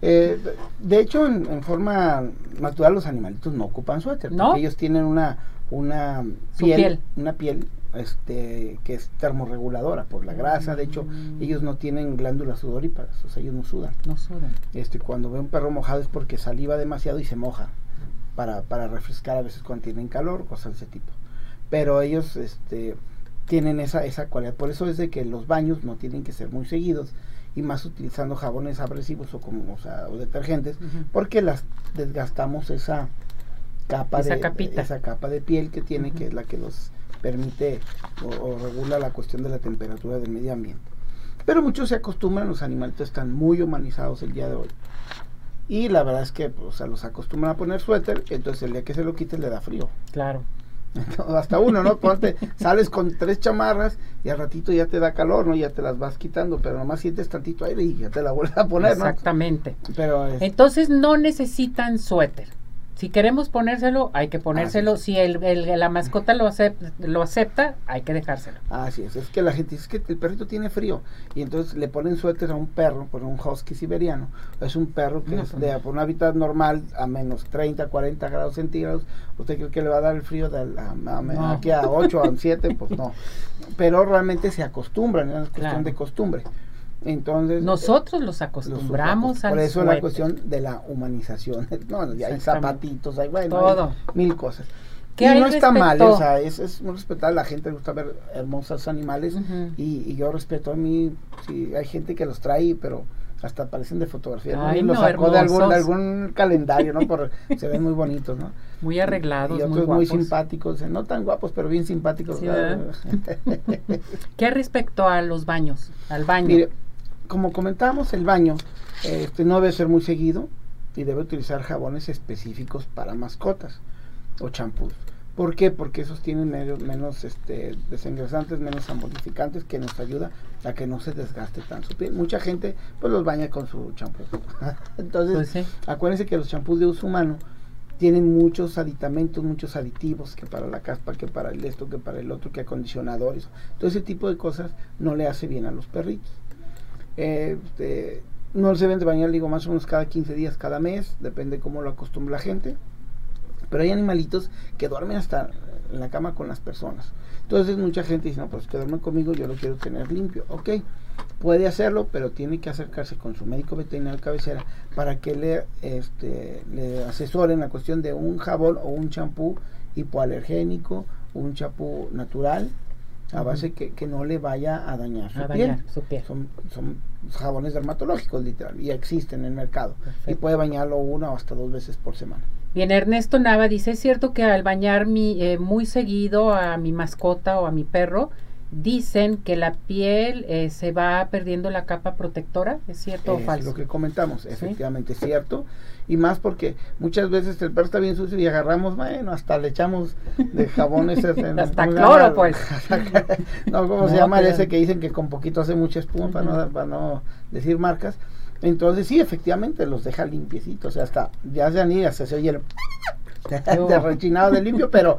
[SPEAKER 8] eh, de hecho, en, forma natural los animalitos no ocupan suéter, ¿No? porque ellos tienen una una piel, una piel este, que es termorreguladora por la grasa. De hecho, ellos no tienen glándulas sudoríparas, o sea, ellos no sudan.
[SPEAKER 2] No sudan.
[SPEAKER 8] Este, cuando ve un perro mojado es porque saliva demasiado y se moja para, para refrescar a veces cuando tienen calor, cosas de ese tipo. Pero ellos este, tienen esa, esa cualidad. Por eso es de que los baños no tienen que ser muy seguidos y más utilizando jabones abrasivos o como o, detergentes porque las desgastamos esa capa
[SPEAKER 2] esa
[SPEAKER 8] de esa capa de piel que tiene que es la que los permite o, regula la cuestión de la temperatura del medio ambiente. Pero muchos se acostumbran, los animales están muy humanizados el día de hoy. Y la verdad es que pues, los acostumbran a poner suéter, entonces el día que se lo quiten le da frío.
[SPEAKER 2] Claro.
[SPEAKER 8] hasta uno, ¿no? Ponte, sales con tres chamarras y al ratito ya te da calor, ¿no? Ya te las vas quitando, pero nomás sientes tantito aire y ya te la vuelves a poner,
[SPEAKER 2] Exactamente. Pero Entonces no necesitan suéter. Si queremos ponérselo, hay que ponérselo. Si el, la mascota lo acepta, lo acepta, hay que dejárselo.
[SPEAKER 8] Así es. Es que la gente dice que el perrito tiene frío y entonces le ponen suéter a un perro, por un husky siberiano. Es un perro que es de por un hábitat normal a menos 30, 40 grados centígrados. ¿Usted cree que le va a dar el frío de a, aquí a 8, a 7? Pues no. Pero realmente se acostumbran, es cuestión de costumbre. Entonces,
[SPEAKER 2] nosotros los acostumbramos a
[SPEAKER 8] Por eso la cuestión de la humanización. No, hay zapatitos, hay, bueno, mil cosas. Y no está mal, o sea, es, es muy respetable. La gente le gusta ver hermosos animales y, yo respeto a mí. Si hay gente que los trae, pero hasta parecen de fotografía.
[SPEAKER 2] Ay,
[SPEAKER 8] los sacó de algún, de algún calendario, ¿no? Por, se ven muy bonitos, ¿no?
[SPEAKER 2] Muy arreglados,
[SPEAKER 8] y otros muy, simpáticos, no tan guapos, pero bien simpáticos.
[SPEAKER 2] ¿Qué respecto a los baños? Al baño
[SPEAKER 8] como comentábamos, el baño este, no debe ser muy seguido. y debe utilizar jabones específicos para mascotas o champús. ¿Por qué? Porque esos tienen menos este, desengrasantes, menos amolificantes que nos ayuda a que no se desgaste tan su piel. Mucha gente pues los baña con su champú. Entonces, pues acuérdense que los champús de uso humano tienen muchos aditamentos, muchos aditivos, que para la caspa, que para el esto, que para el otro, que acondicionadores. Todo ese tipo de cosas no le hace bien a los perritos. Este, no se deben de bañar, digo, más o menos cada 15 días, cada mes, depende cómo lo acostumbra la gente. Pero hay animalitos que duermen hasta en la cama con las personas. Entonces mucha gente dice, no, pues que duermen conmigo, yo lo quiero tener limpio. Ok, puede hacerlo, pero tiene que acercarse con su médico veterinario cabecera para que le, este, le asesoren la cuestión de un jabón o un champú hipoalergénico, un champú natural, a base que, que, no le vaya a dañar su, piel. Son, son, jabones dermatológicos, literal, y existen en el mercado. Y puede bañarlo una o hasta dos veces por semana.
[SPEAKER 2] Bien, Ernesto Nava dice, es cierto que al bañar mi, eh, muy seguido a mi mascota o a mi perro, dicen que la piel eh, se va perdiendo la capa protectora, ¿es cierto o falso?
[SPEAKER 8] lo que comentamos, efectivamente es cierto, y más porque muchas veces el perro está bien sucio y agarramos, bueno, hasta le echamos de jabones.
[SPEAKER 2] hasta cloro, pues.
[SPEAKER 8] no, ¿cómo se llama ese que dicen que con poquito hace mucha espuma, para, no, para no decir marcas? Entonces sí, efectivamente los deja limpiecitos, o sea, hasta ya se han ido, se oye el de rechinado de limpio, pero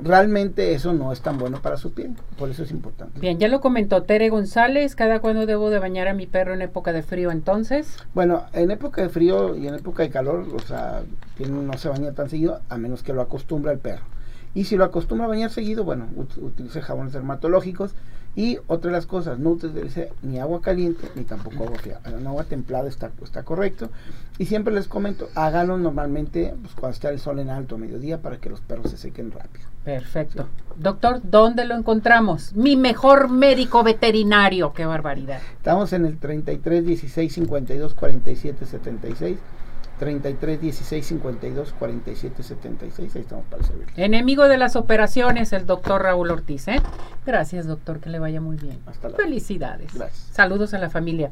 [SPEAKER 8] realmente eso no es tan bueno para su piel, por eso es importante.
[SPEAKER 2] Bien, ya lo comentó Tere González, ¿cada cuándo debo de bañar a mi perro en época de frío entonces?
[SPEAKER 8] Bueno, en época de frío y en época de calor, o sea, no se baña tan seguido, a menos que lo acostumbre el perro. Y si lo acostumbra a bañar seguido, bueno, utilice jabones dermatológicos y otra de las cosas, no utilice ni agua caliente ni tampoco agua fría. En agua templada está, está correcto. Y siempre les comento, háganlo normalmente pues, cuando está el sol en alto, a mediodía, para que los perros se sequen rápido.
[SPEAKER 2] Perfecto. Doctor, ¿dónde lo encontramos? Mi mejor médico veterinario. Qué barbaridad.
[SPEAKER 8] Estamos en el 33 16 52 47 76 33 16 52 47 76. Ahí estamos para servir.
[SPEAKER 2] Enemigo de las operaciones, el doctor Raúl Ortiz. ¿eh? Gracias, doctor, que le vaya muy bien. Hasta luego. Felicidades. Gracias. Saludos a la familia.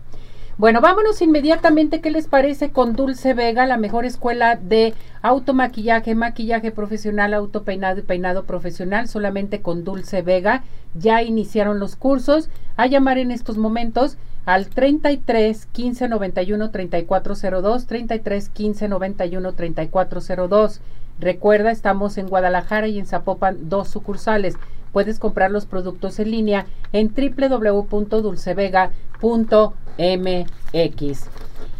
[SPEAKER 2] Bueno, vámonos inmediatamente, ¿qué les parece con Dulce Vega, la mejor escuela de automaquillaje, maquillaje profesional, autopeinado y peinado profesional, solamente con Dulce Vega? Ya iniciaron los cursos. A llamar en estos momentos al 33 15 91 3402, 33 15 91 3402. Recuerda, estamos en Guadalajara y en Zapopan, dos sucursales. Puedes comprar los productos en línea en www.dulcevega.mx.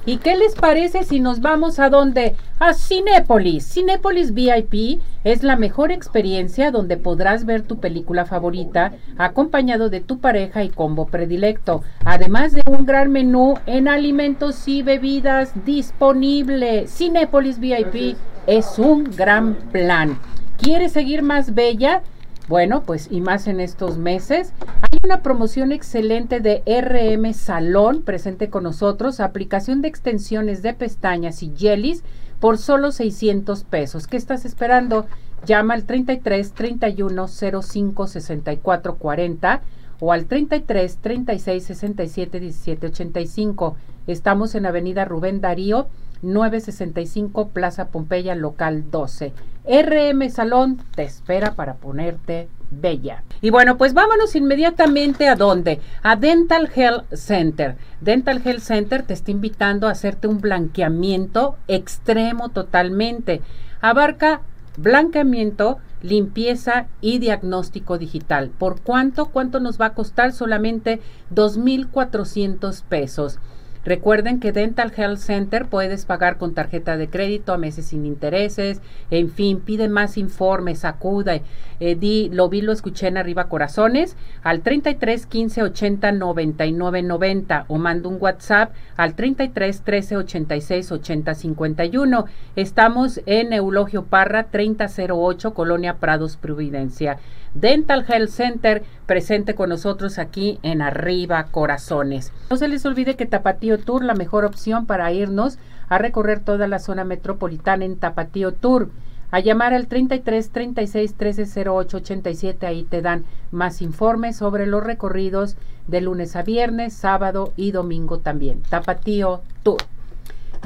[SPEAKER 2] ¿Y qué les parece si nos vamos a dónde? A Cinépolis. Cinépolis VIP es la mejor experiencia donde podrás ver tu película favorita acompañado de tu pareja y combo predilecto, además de un gran menú en alimentos y bebidas disponible. Cinépolis VIP es un gran plan. ¿Quieres seguir más bella? Bueno, pues y más en estos meses. Hay una promoción excelente de RM Salón presente con nosotros, aplicación de extensiones de pestañas y jellies por solo 600 pesos. ¿Qué estás esperando? Llama al 33 31 05 64 40 o al 33 36 67 17 85. Estamos en Avenida Rubén Darío 965 Plaza Pompeya, local 12. RM Salón te espera para ponerte bella. Y bueno, pues vámonos inmediatamente a dónde? A Dental Health Center. Dental Health Center te está invitando a hacerte un blanqueamiento extremo totalmente. Abarca blanqueamiento, limpieza y diagnóstico digital. ¿Por cuánto? ¿Cuánto nos va a costar? Solamente 2.400 pesos. Recuerden que Dental Health Center puedes pagar con tarjeta de crédito a meses sin intereses, en fin, pide más informes, acuda, eh, di, lo vi, lo escuché en Arriba Corazones, al 33 15 80 99 90 o mando un WhatsApp al 33 13 86 80 51. Estamos en Eulogio Parra 3008, Colonia Prados, Providencia. Dental Health Center presente con nosotros aquí en Arriba Corazones. No se les olvide que Tapatío Tour, la mejor opción para irnos a recorrer toda la zona metropolitana en Tapatío Tour. A llamar al 33 36 13 08 87, ahí te dan más informes sobre los recorridos de lunes a viernes, sábado y domingo también. Tapatío Tour.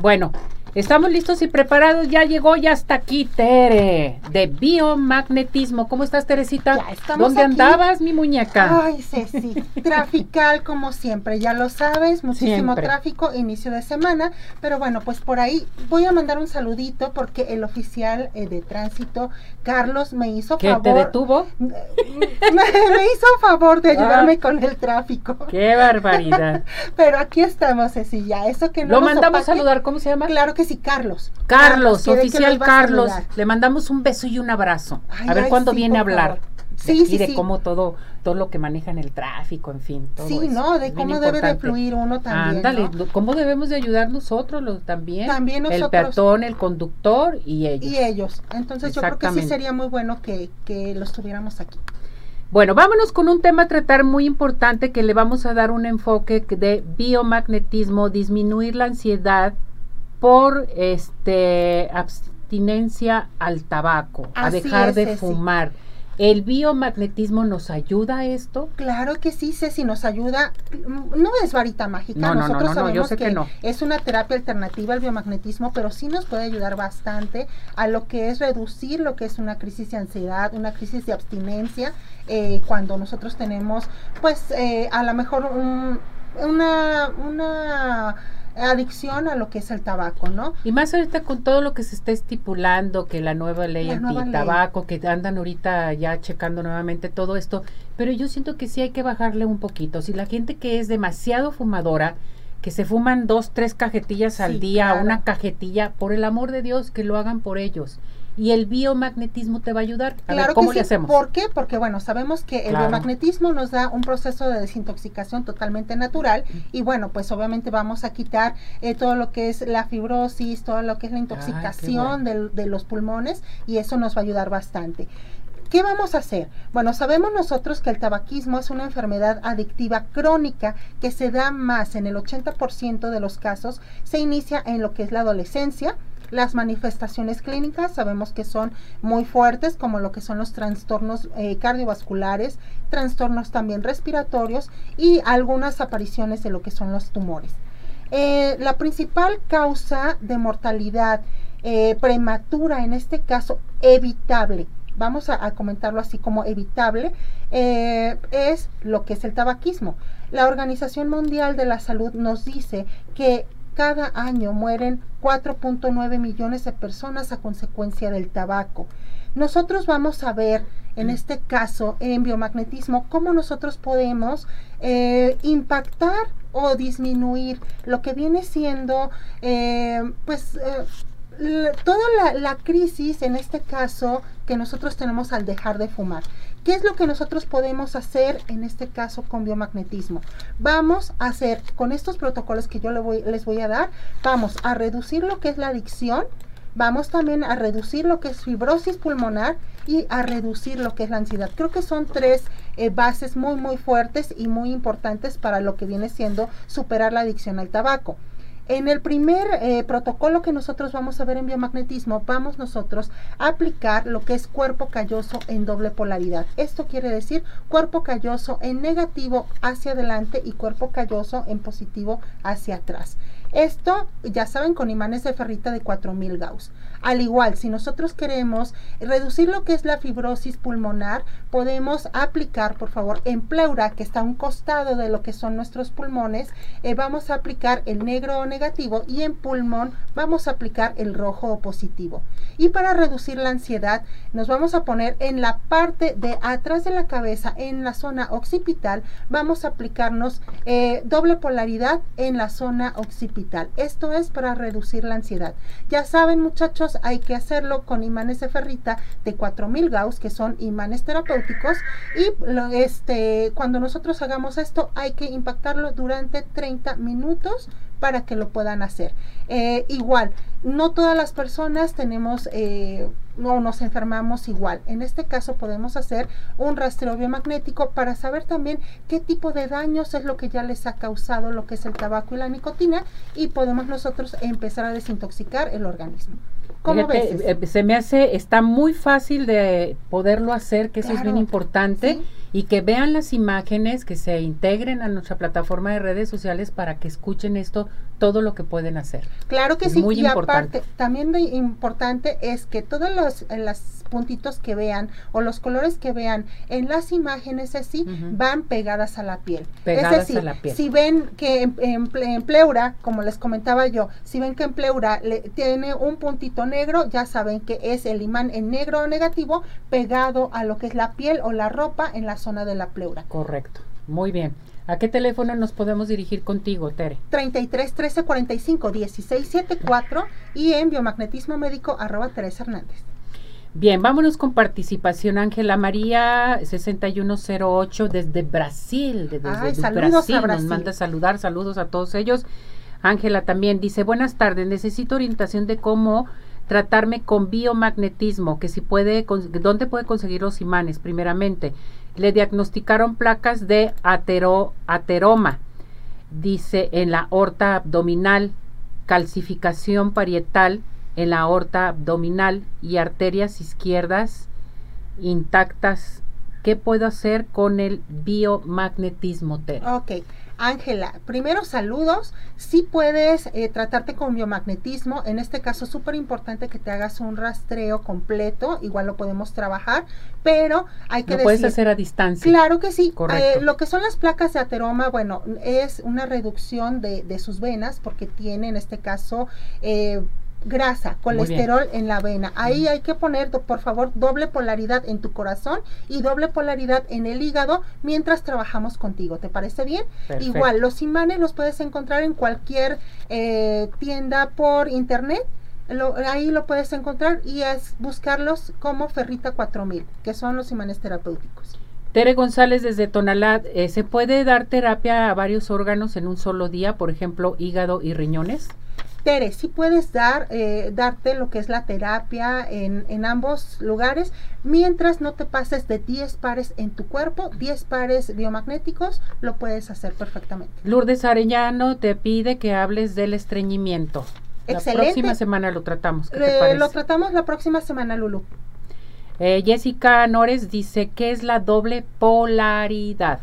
[SPEAKER 2] Bueno, Estamos listos y preparados. Ya llegó, ya hasta aquí Tere, de biomagnetismo. ¿Cómo estás, Teresita?
[SPEAKER 9] Ya estamos
[SPEAKER 2] ¿Dónde
[SPEAKER 9] aquí.
[SPEAKER 2] andabas, mi muñeca?
[SPEAKER 9] Ay, Ceci, trafical como siempre, ya lo sabes, muchísimo
[SPEAKER 2] Siempre.
[SPEAKER 9] tráfico, inicio de semana, pero bueno, pues por ahí voy a mandar un saludito porque el oficial eh, de tránsito, Carlos, me hizo
[SPEAKER 2] ¿Qué
[SPEAKER 9] favor.
[SPEAKER 2] te detuvo?
[SPEAKER 9] me, me hizo favor de ayudarme
[SPEAKER 2] Ah.
[SPEAKER 9] con el tráfico.
[SPEAKER 2] ¡Qué barbaridad!
[SPEAKER 9] Pero aquí estamos, Ceci, ya, eso que no
[SPEAKER 2] Lo
[SPEAKER 9] nos
[SPEAKER 2] mandamos a
[SPEAKER 9] opaque.
[SPEAKER 2] saludar, ¿cómo se llama?
[SPEAKER 9] Claro que sí, Carlos.
[SPEAKER 2] Carlos,
[SPEAKER 9] que
[SPEAKER 2] oficial Carlos. Le mandamos un beso y un abrazo.
[SPEAKER 9] Ay,
[SPEAKER 2] a ver
[SPEAKER 9] ay,
[SPEAKER 2] cuándo
[SPEAKER 9] sí,
[SPEAKER 2] viene a hablar.
[SPEAKER 9] favor.
[SPEAKER 2] de
[SPEAKER 9] Sí, sí,
[SPEAKER 2] de
[SPEAKER 9] sí.
[SPEAKER 2] cómo todo, todo lo que manejan el tráfico, en fin. todo
[SPEAKER 9] Sí,
[SPEAKER 2] eso.
[SPEAKER 9] ¿no? De cómo debe de fluir uno también.
[SPEAKER 2] Ándale,
[SPEAKER 9] ¿no?
[SPEAKER 2] ¿cómo debemos de ayudar nosotros los, también?
[SPEAKER 9] También
[SPEAKER 2] El
[SPEAKER 9] nosotros.
[SPEAKER 2] peatón, el conductor y ellos.
[SPEAKER 9] Y ellos. Entonces yo creo que sí sería muy bueno que, que los tuviéramos aquí.
[SPEAKER 2] Bueno, vámonos con un tema a tratar muy importante que le vamos a dar un enfoque de biomagnetismo, disminuir la ansiedad por este abstinencia al tabaco, a dejar
[SPEAKER 9] es,
[SPEAKER 2] de
[SPEAKER 9] Ceci.
[SPEAKER 2] fumar. ¿El biomagnetismo nos ayuda a esto?
[SPEAKER 9] Claro que sí, Ceci, nos ayuda. No es varita mágica.
[SPEAKER 2] No, no, no,
[SPEAKER 9] Nosotros
[SPEAKER 2] no, no, yo
[SPEAKER 9] sabemos
[SPEAKER 2] sé que no.
[SPEAKER 9] es una terapia alternativa al biomagnetismo, pero sí nos puede ayudar bastante a lo que es reducir lo que es una crisis de ansiedad, una crisis de abstinencia, eh, cuando nosotros tenemos, pues, eh, a lo mejor un- una, una adicción a lo que es el tabaco, ¿no?
[SPEAKER 2] Y más ahorita con todo lo que se está estipulando, que la nueva ley anti-tabaco, que andan ahorita ya checando nuevamente todo esto, pero yo siento que sí hay que bajarle un poquito. Si la gente que es demasiado fumadora, que se fuman dos, tres cajetillas al día,
[SPEAKER 9] claro.
[SPEAKER 2] una cajetilla, por el amor de Dios, que lo hagan por ellos. Y el biomagnetismo te va a ayudar. A ver, ¿cómo
[SPEAKER 9] que
[SPEAKER 2] le hacemos?
[SPEAKER 9] ¿Por qué? Porque bueno, sabemos que el
[SPEAKER 2] Claro.
[SPEAKER 9] biomagnetismo nos da un proceso de desintoxicación totalmente natural y bueno, pues obviamente vamos a quitar eh, todo lo que es la fibrosis, todo lo que es la intoxicación del- de los pulmones y eso nos va a ayudar bastante. ¿Qué vamos a hacer? Bueno, sabemos nosotros que el tabaquismo es una enfermedad adictiva crónica que se da más en el 80% de los casos, se inicia en lo que es la adolescencia. Las manifestaciones clínicas sabemos que son muy fuertes, como lo que son los trastornos eh, cardiovasculares, trastornos también respiratorios y algunas apariciones de lo que son los tumores. Eh, la principal causa de mortalidad eh, prematura, en este caso evitable, vamos a, comentarlo así como evitable, es lo que es el tabaquismo. La Organización Mundial de la Salud nos dice que cada año mueren 4.9 millones de personas a consecuencia del tabaco. Nosotros vamos a ver en este caso en biomagnetismo cómo nosotros podemos eh, impactar o disminuir lo que viene siendo eh, pues eh, toda la, la crisis en este caso que nosotros tenemos al dejar de fumar. ¿Qué es lo que nosotros podemos hacer en este caso con biomagnetismo? Vamos a hacer con estos protocolos que yo les voy a dar, vamos a reducir lo que es la adicción, vamos también a reducir lo que es fibrosis pulmonar y a reducir lo que es la ansiedad. Creo que son tres eh, bases muy muy fuertes y muy importantes para lo que viene siendo superar la adicción al tabaco. En el primer eh, protocolo que nosotros vamos a ver en biomagnetismo, vamos nosotros a aplicar lo que es cuerpo calloso en doble polaridad. Esto quiere decir cuerpo calloso en negativo hacia adelante y cuerpo calloso en positivo hacia atrás. Esto, ya saben, con imanes de ferrita de 4000 Gauss. Al igual, si nosotros queremos reducir lo que es la fibrosis pulmonar, podemos aplicar, por favor, en pleura, que está a un costado de lo que son nuestros pulmones, eh, vamos a aplicar el negro o negativo y en pulmón vamos a aplicar el rojo o positivo. Y para reducir la ansiedad, nos vamos a poner en la parte de atrás de la cabeza, en la zona occipital, vamos a aplicarnos eh, doble polaridad en la zona occipital. Esto es para reducir la ansiedad. Ya saben, muchachos, hay que hacerlo con imanes de ferrita de 4000 Gauss, que son imanes terapéuticos. Y lo- este, cuando nosotros hagamos esto, hay que impactarlo durante 30 minutos para que lo puedan hacer. Eh, igual, no todas las personas tenemos eh, no nos enfermamos igual. En este caso podemos hacer un rastreo biomagnético para saber también qué tipo de daños es lo que ya les ha causado lo que es el tabaco y la nicotina y podemos nosotros empezar a desintoxicar el organismo. ¿Cómo
[SPEAKER 2] Fíjate,
[SPEAKER 9] ves?
[SPEAKER 2] eh, se me hace, está muy fácil de poderlo hacer, que eso es bien importante.
[SPEAKER 9] sí.
[SPEAKER 2] y que vean las imágenes, que se integren a nuestra plataforma de redes sociales para que escuchen esto, todo lo que pueden hacer.
[SPEAKER 9] Claro que sí, muy y importante. aparte, también lo importante es que todos los, los puntitos que vean o los colores que vean en las imágenes así van pegadas a la piel.
[SPEAKER 2] Pegadas es decir, a la piel.
[SPEAKER 9] si ven que en, pleura, como les comentaba yo, si ven que en pleura le, tiene un puntito negro, ya saben que es el imán en negro o negativo pegado a lo que es la piel o la ropa en la zona de la pleura.
[SPEAKER 2] Correcto. Muy bien. ¿A qué teléfono nos podemos dirigir contigo, Tere?
[SPEAKER 9] 33 13 45 16 74 y en biomagnetismo médico arroba Teresa Hernández.
[SPEAKER 2] Bien, vámonos con participación. Ángela María 6108 desde Brasil. Desde,
[SPEAKER 9] Ay, saludos
[SPEAKER 2] Brasil, Nos manda saludar, saludos a todos ellos. Ángela también dice, buenas tardes, necesito orientación de cómo tratarme con biomagnetismo, que si puede, ¿dónde puede conseguir los imanes? Primeramente, le diagnosticaron placas de atero, ateroma, dice en la aorta abdominal, calcificación parietal en la aorta abdominal y arterias izquierdas intactas. ¿Qué puedo hacer con el biomagnetismo,
[SPEAKER 9] Ok, Ángela, primero saludos. Si puedes eh, tratarte con biomagnetismo, en este caso es súper importante que te hagas un rastreo completo, igual lo podemos trabajar, pero hay que...
[SPEAKER 2] Lo puedes hacer a distancia.
[SPEAKER 9] Claro que sí. Correcto. Eh, lo que son las placas de ateroma, bueno, es una reducción de, de sus venas porque tiene en este caso... Eh, grasa, colesterol en la vena. Ahí hay que poner, por favor, doble polaridad en tu corazón y doble polaridad en el hígado mientras trabajamos contigo. ¿Te parece bien? Igual, los imanes los puedes encontrar en cualquier eh, tienda por internet. ahí lo puedes encontrar y es buscarlos como Ferrita 4000, que son los imanes terapéuticos.
[SPEAKER 2] Tere González desde Tonalá, eh, ¿se puede dar terapia a varios órganos en un solo día, por ejemplo, hígado y riñones?
[SPEAKER 9] Tere, sí puedes dar, eh, darte lo que es la terapia en, en, ambos lugares, mientras no te pases de 10 pares en tu cuerpo, 10 pares biomagnéticos, lo puedes hacer perfectamente.
[SPEAKER 2] Lourdes Arellano te pide que hables del estreñimiento. Excelente. La próxima semana lo tratamos.
[SPEAKER 9] ¿qué Lo tratamos la próxima semana, Lulu.
[SPEAKER 2] Eh, Jessica Nores dice, ¿qué es la doble polaridad?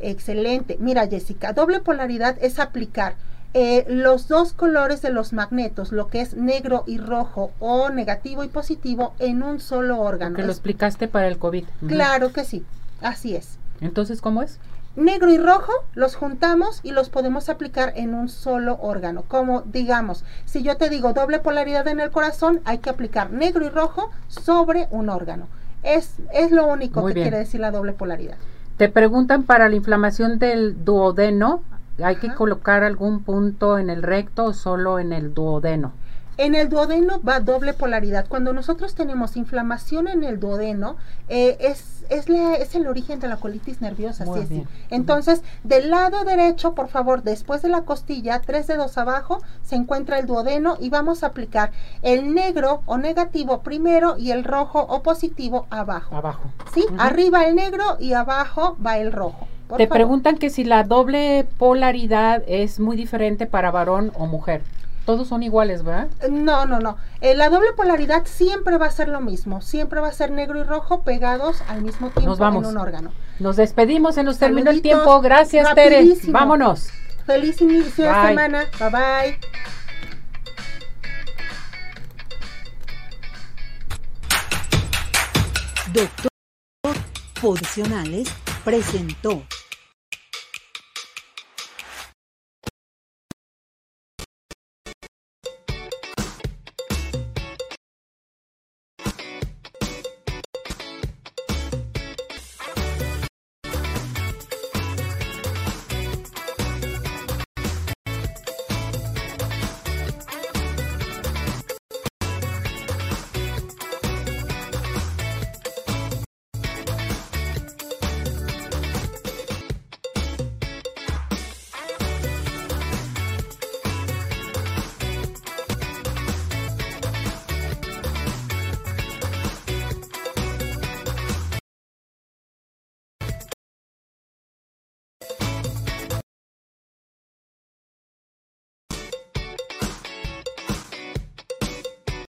[SPEAKER 9] Excelente. Mira, Jessica, doble polaridad es aplicar eh, los dos colores de los magnetos, lo que es negro y rojo o negativo y positivo en un solo órgano.
[SPEAKER 2] Que lo explicaste para el COVID.
[SPEAKER 9] Claro que sí, así es.
[SPEAKER 2] Entonces, ¿cómo es?
[SPEAKER 9] Negro y rojo los juntamos y los podemos aplicar en un solo órgano. Como digamos, si yo te digo doble polaridad en el corazón, hay que aplicar negro y rojo sobre un órgano. Es, es lo único que quiere decir la doble polaridad.
[SPEAKER 2] Te preguntan para la inflamación del duodeno, ¿Hay que colocar algún punto en el recto o solo en el duodeno?
[SPEAKER 9] En el duodeno va doble polaridad. Cuando nosotros tenemos inflamación en el duodeno, eh, es, es, es, el origen de la colitis nerviosa. Entonces, del lado derecho, por favor, después de la costilla, tres dedos abajo, se encuentra el duodeno y vamos a aplicar el negro o negativo primero y el rojo o positivo abajo.
[SPEAKER 2] Abajo.
[SPEAKER 9] Sí, arriba el negro y abajo va el rojo.
[SPEAKER 2] Te preguntan que si la doble polaridad es muy diferente para varón o mujer. Todos son iguales, ¿verdad?
[SPEAKER 9] No, no, no. Eh, la doble polaridad siempre va a ser lo mismo. Siempre va a ser negro y rojo pegados al mismo tiempo
[SPEAKER 2] nos vamos.
[SPEAKER 9] en un órgano.
[SPEAKER 2] Nos despedimos, se nos terminó el tiempo. Gracias, Tere. Vámonos.
[SPEAKER 9] Feliz inicio de semana. Bye bye.
[SPEAKER 10] Doctor Funcionales presentó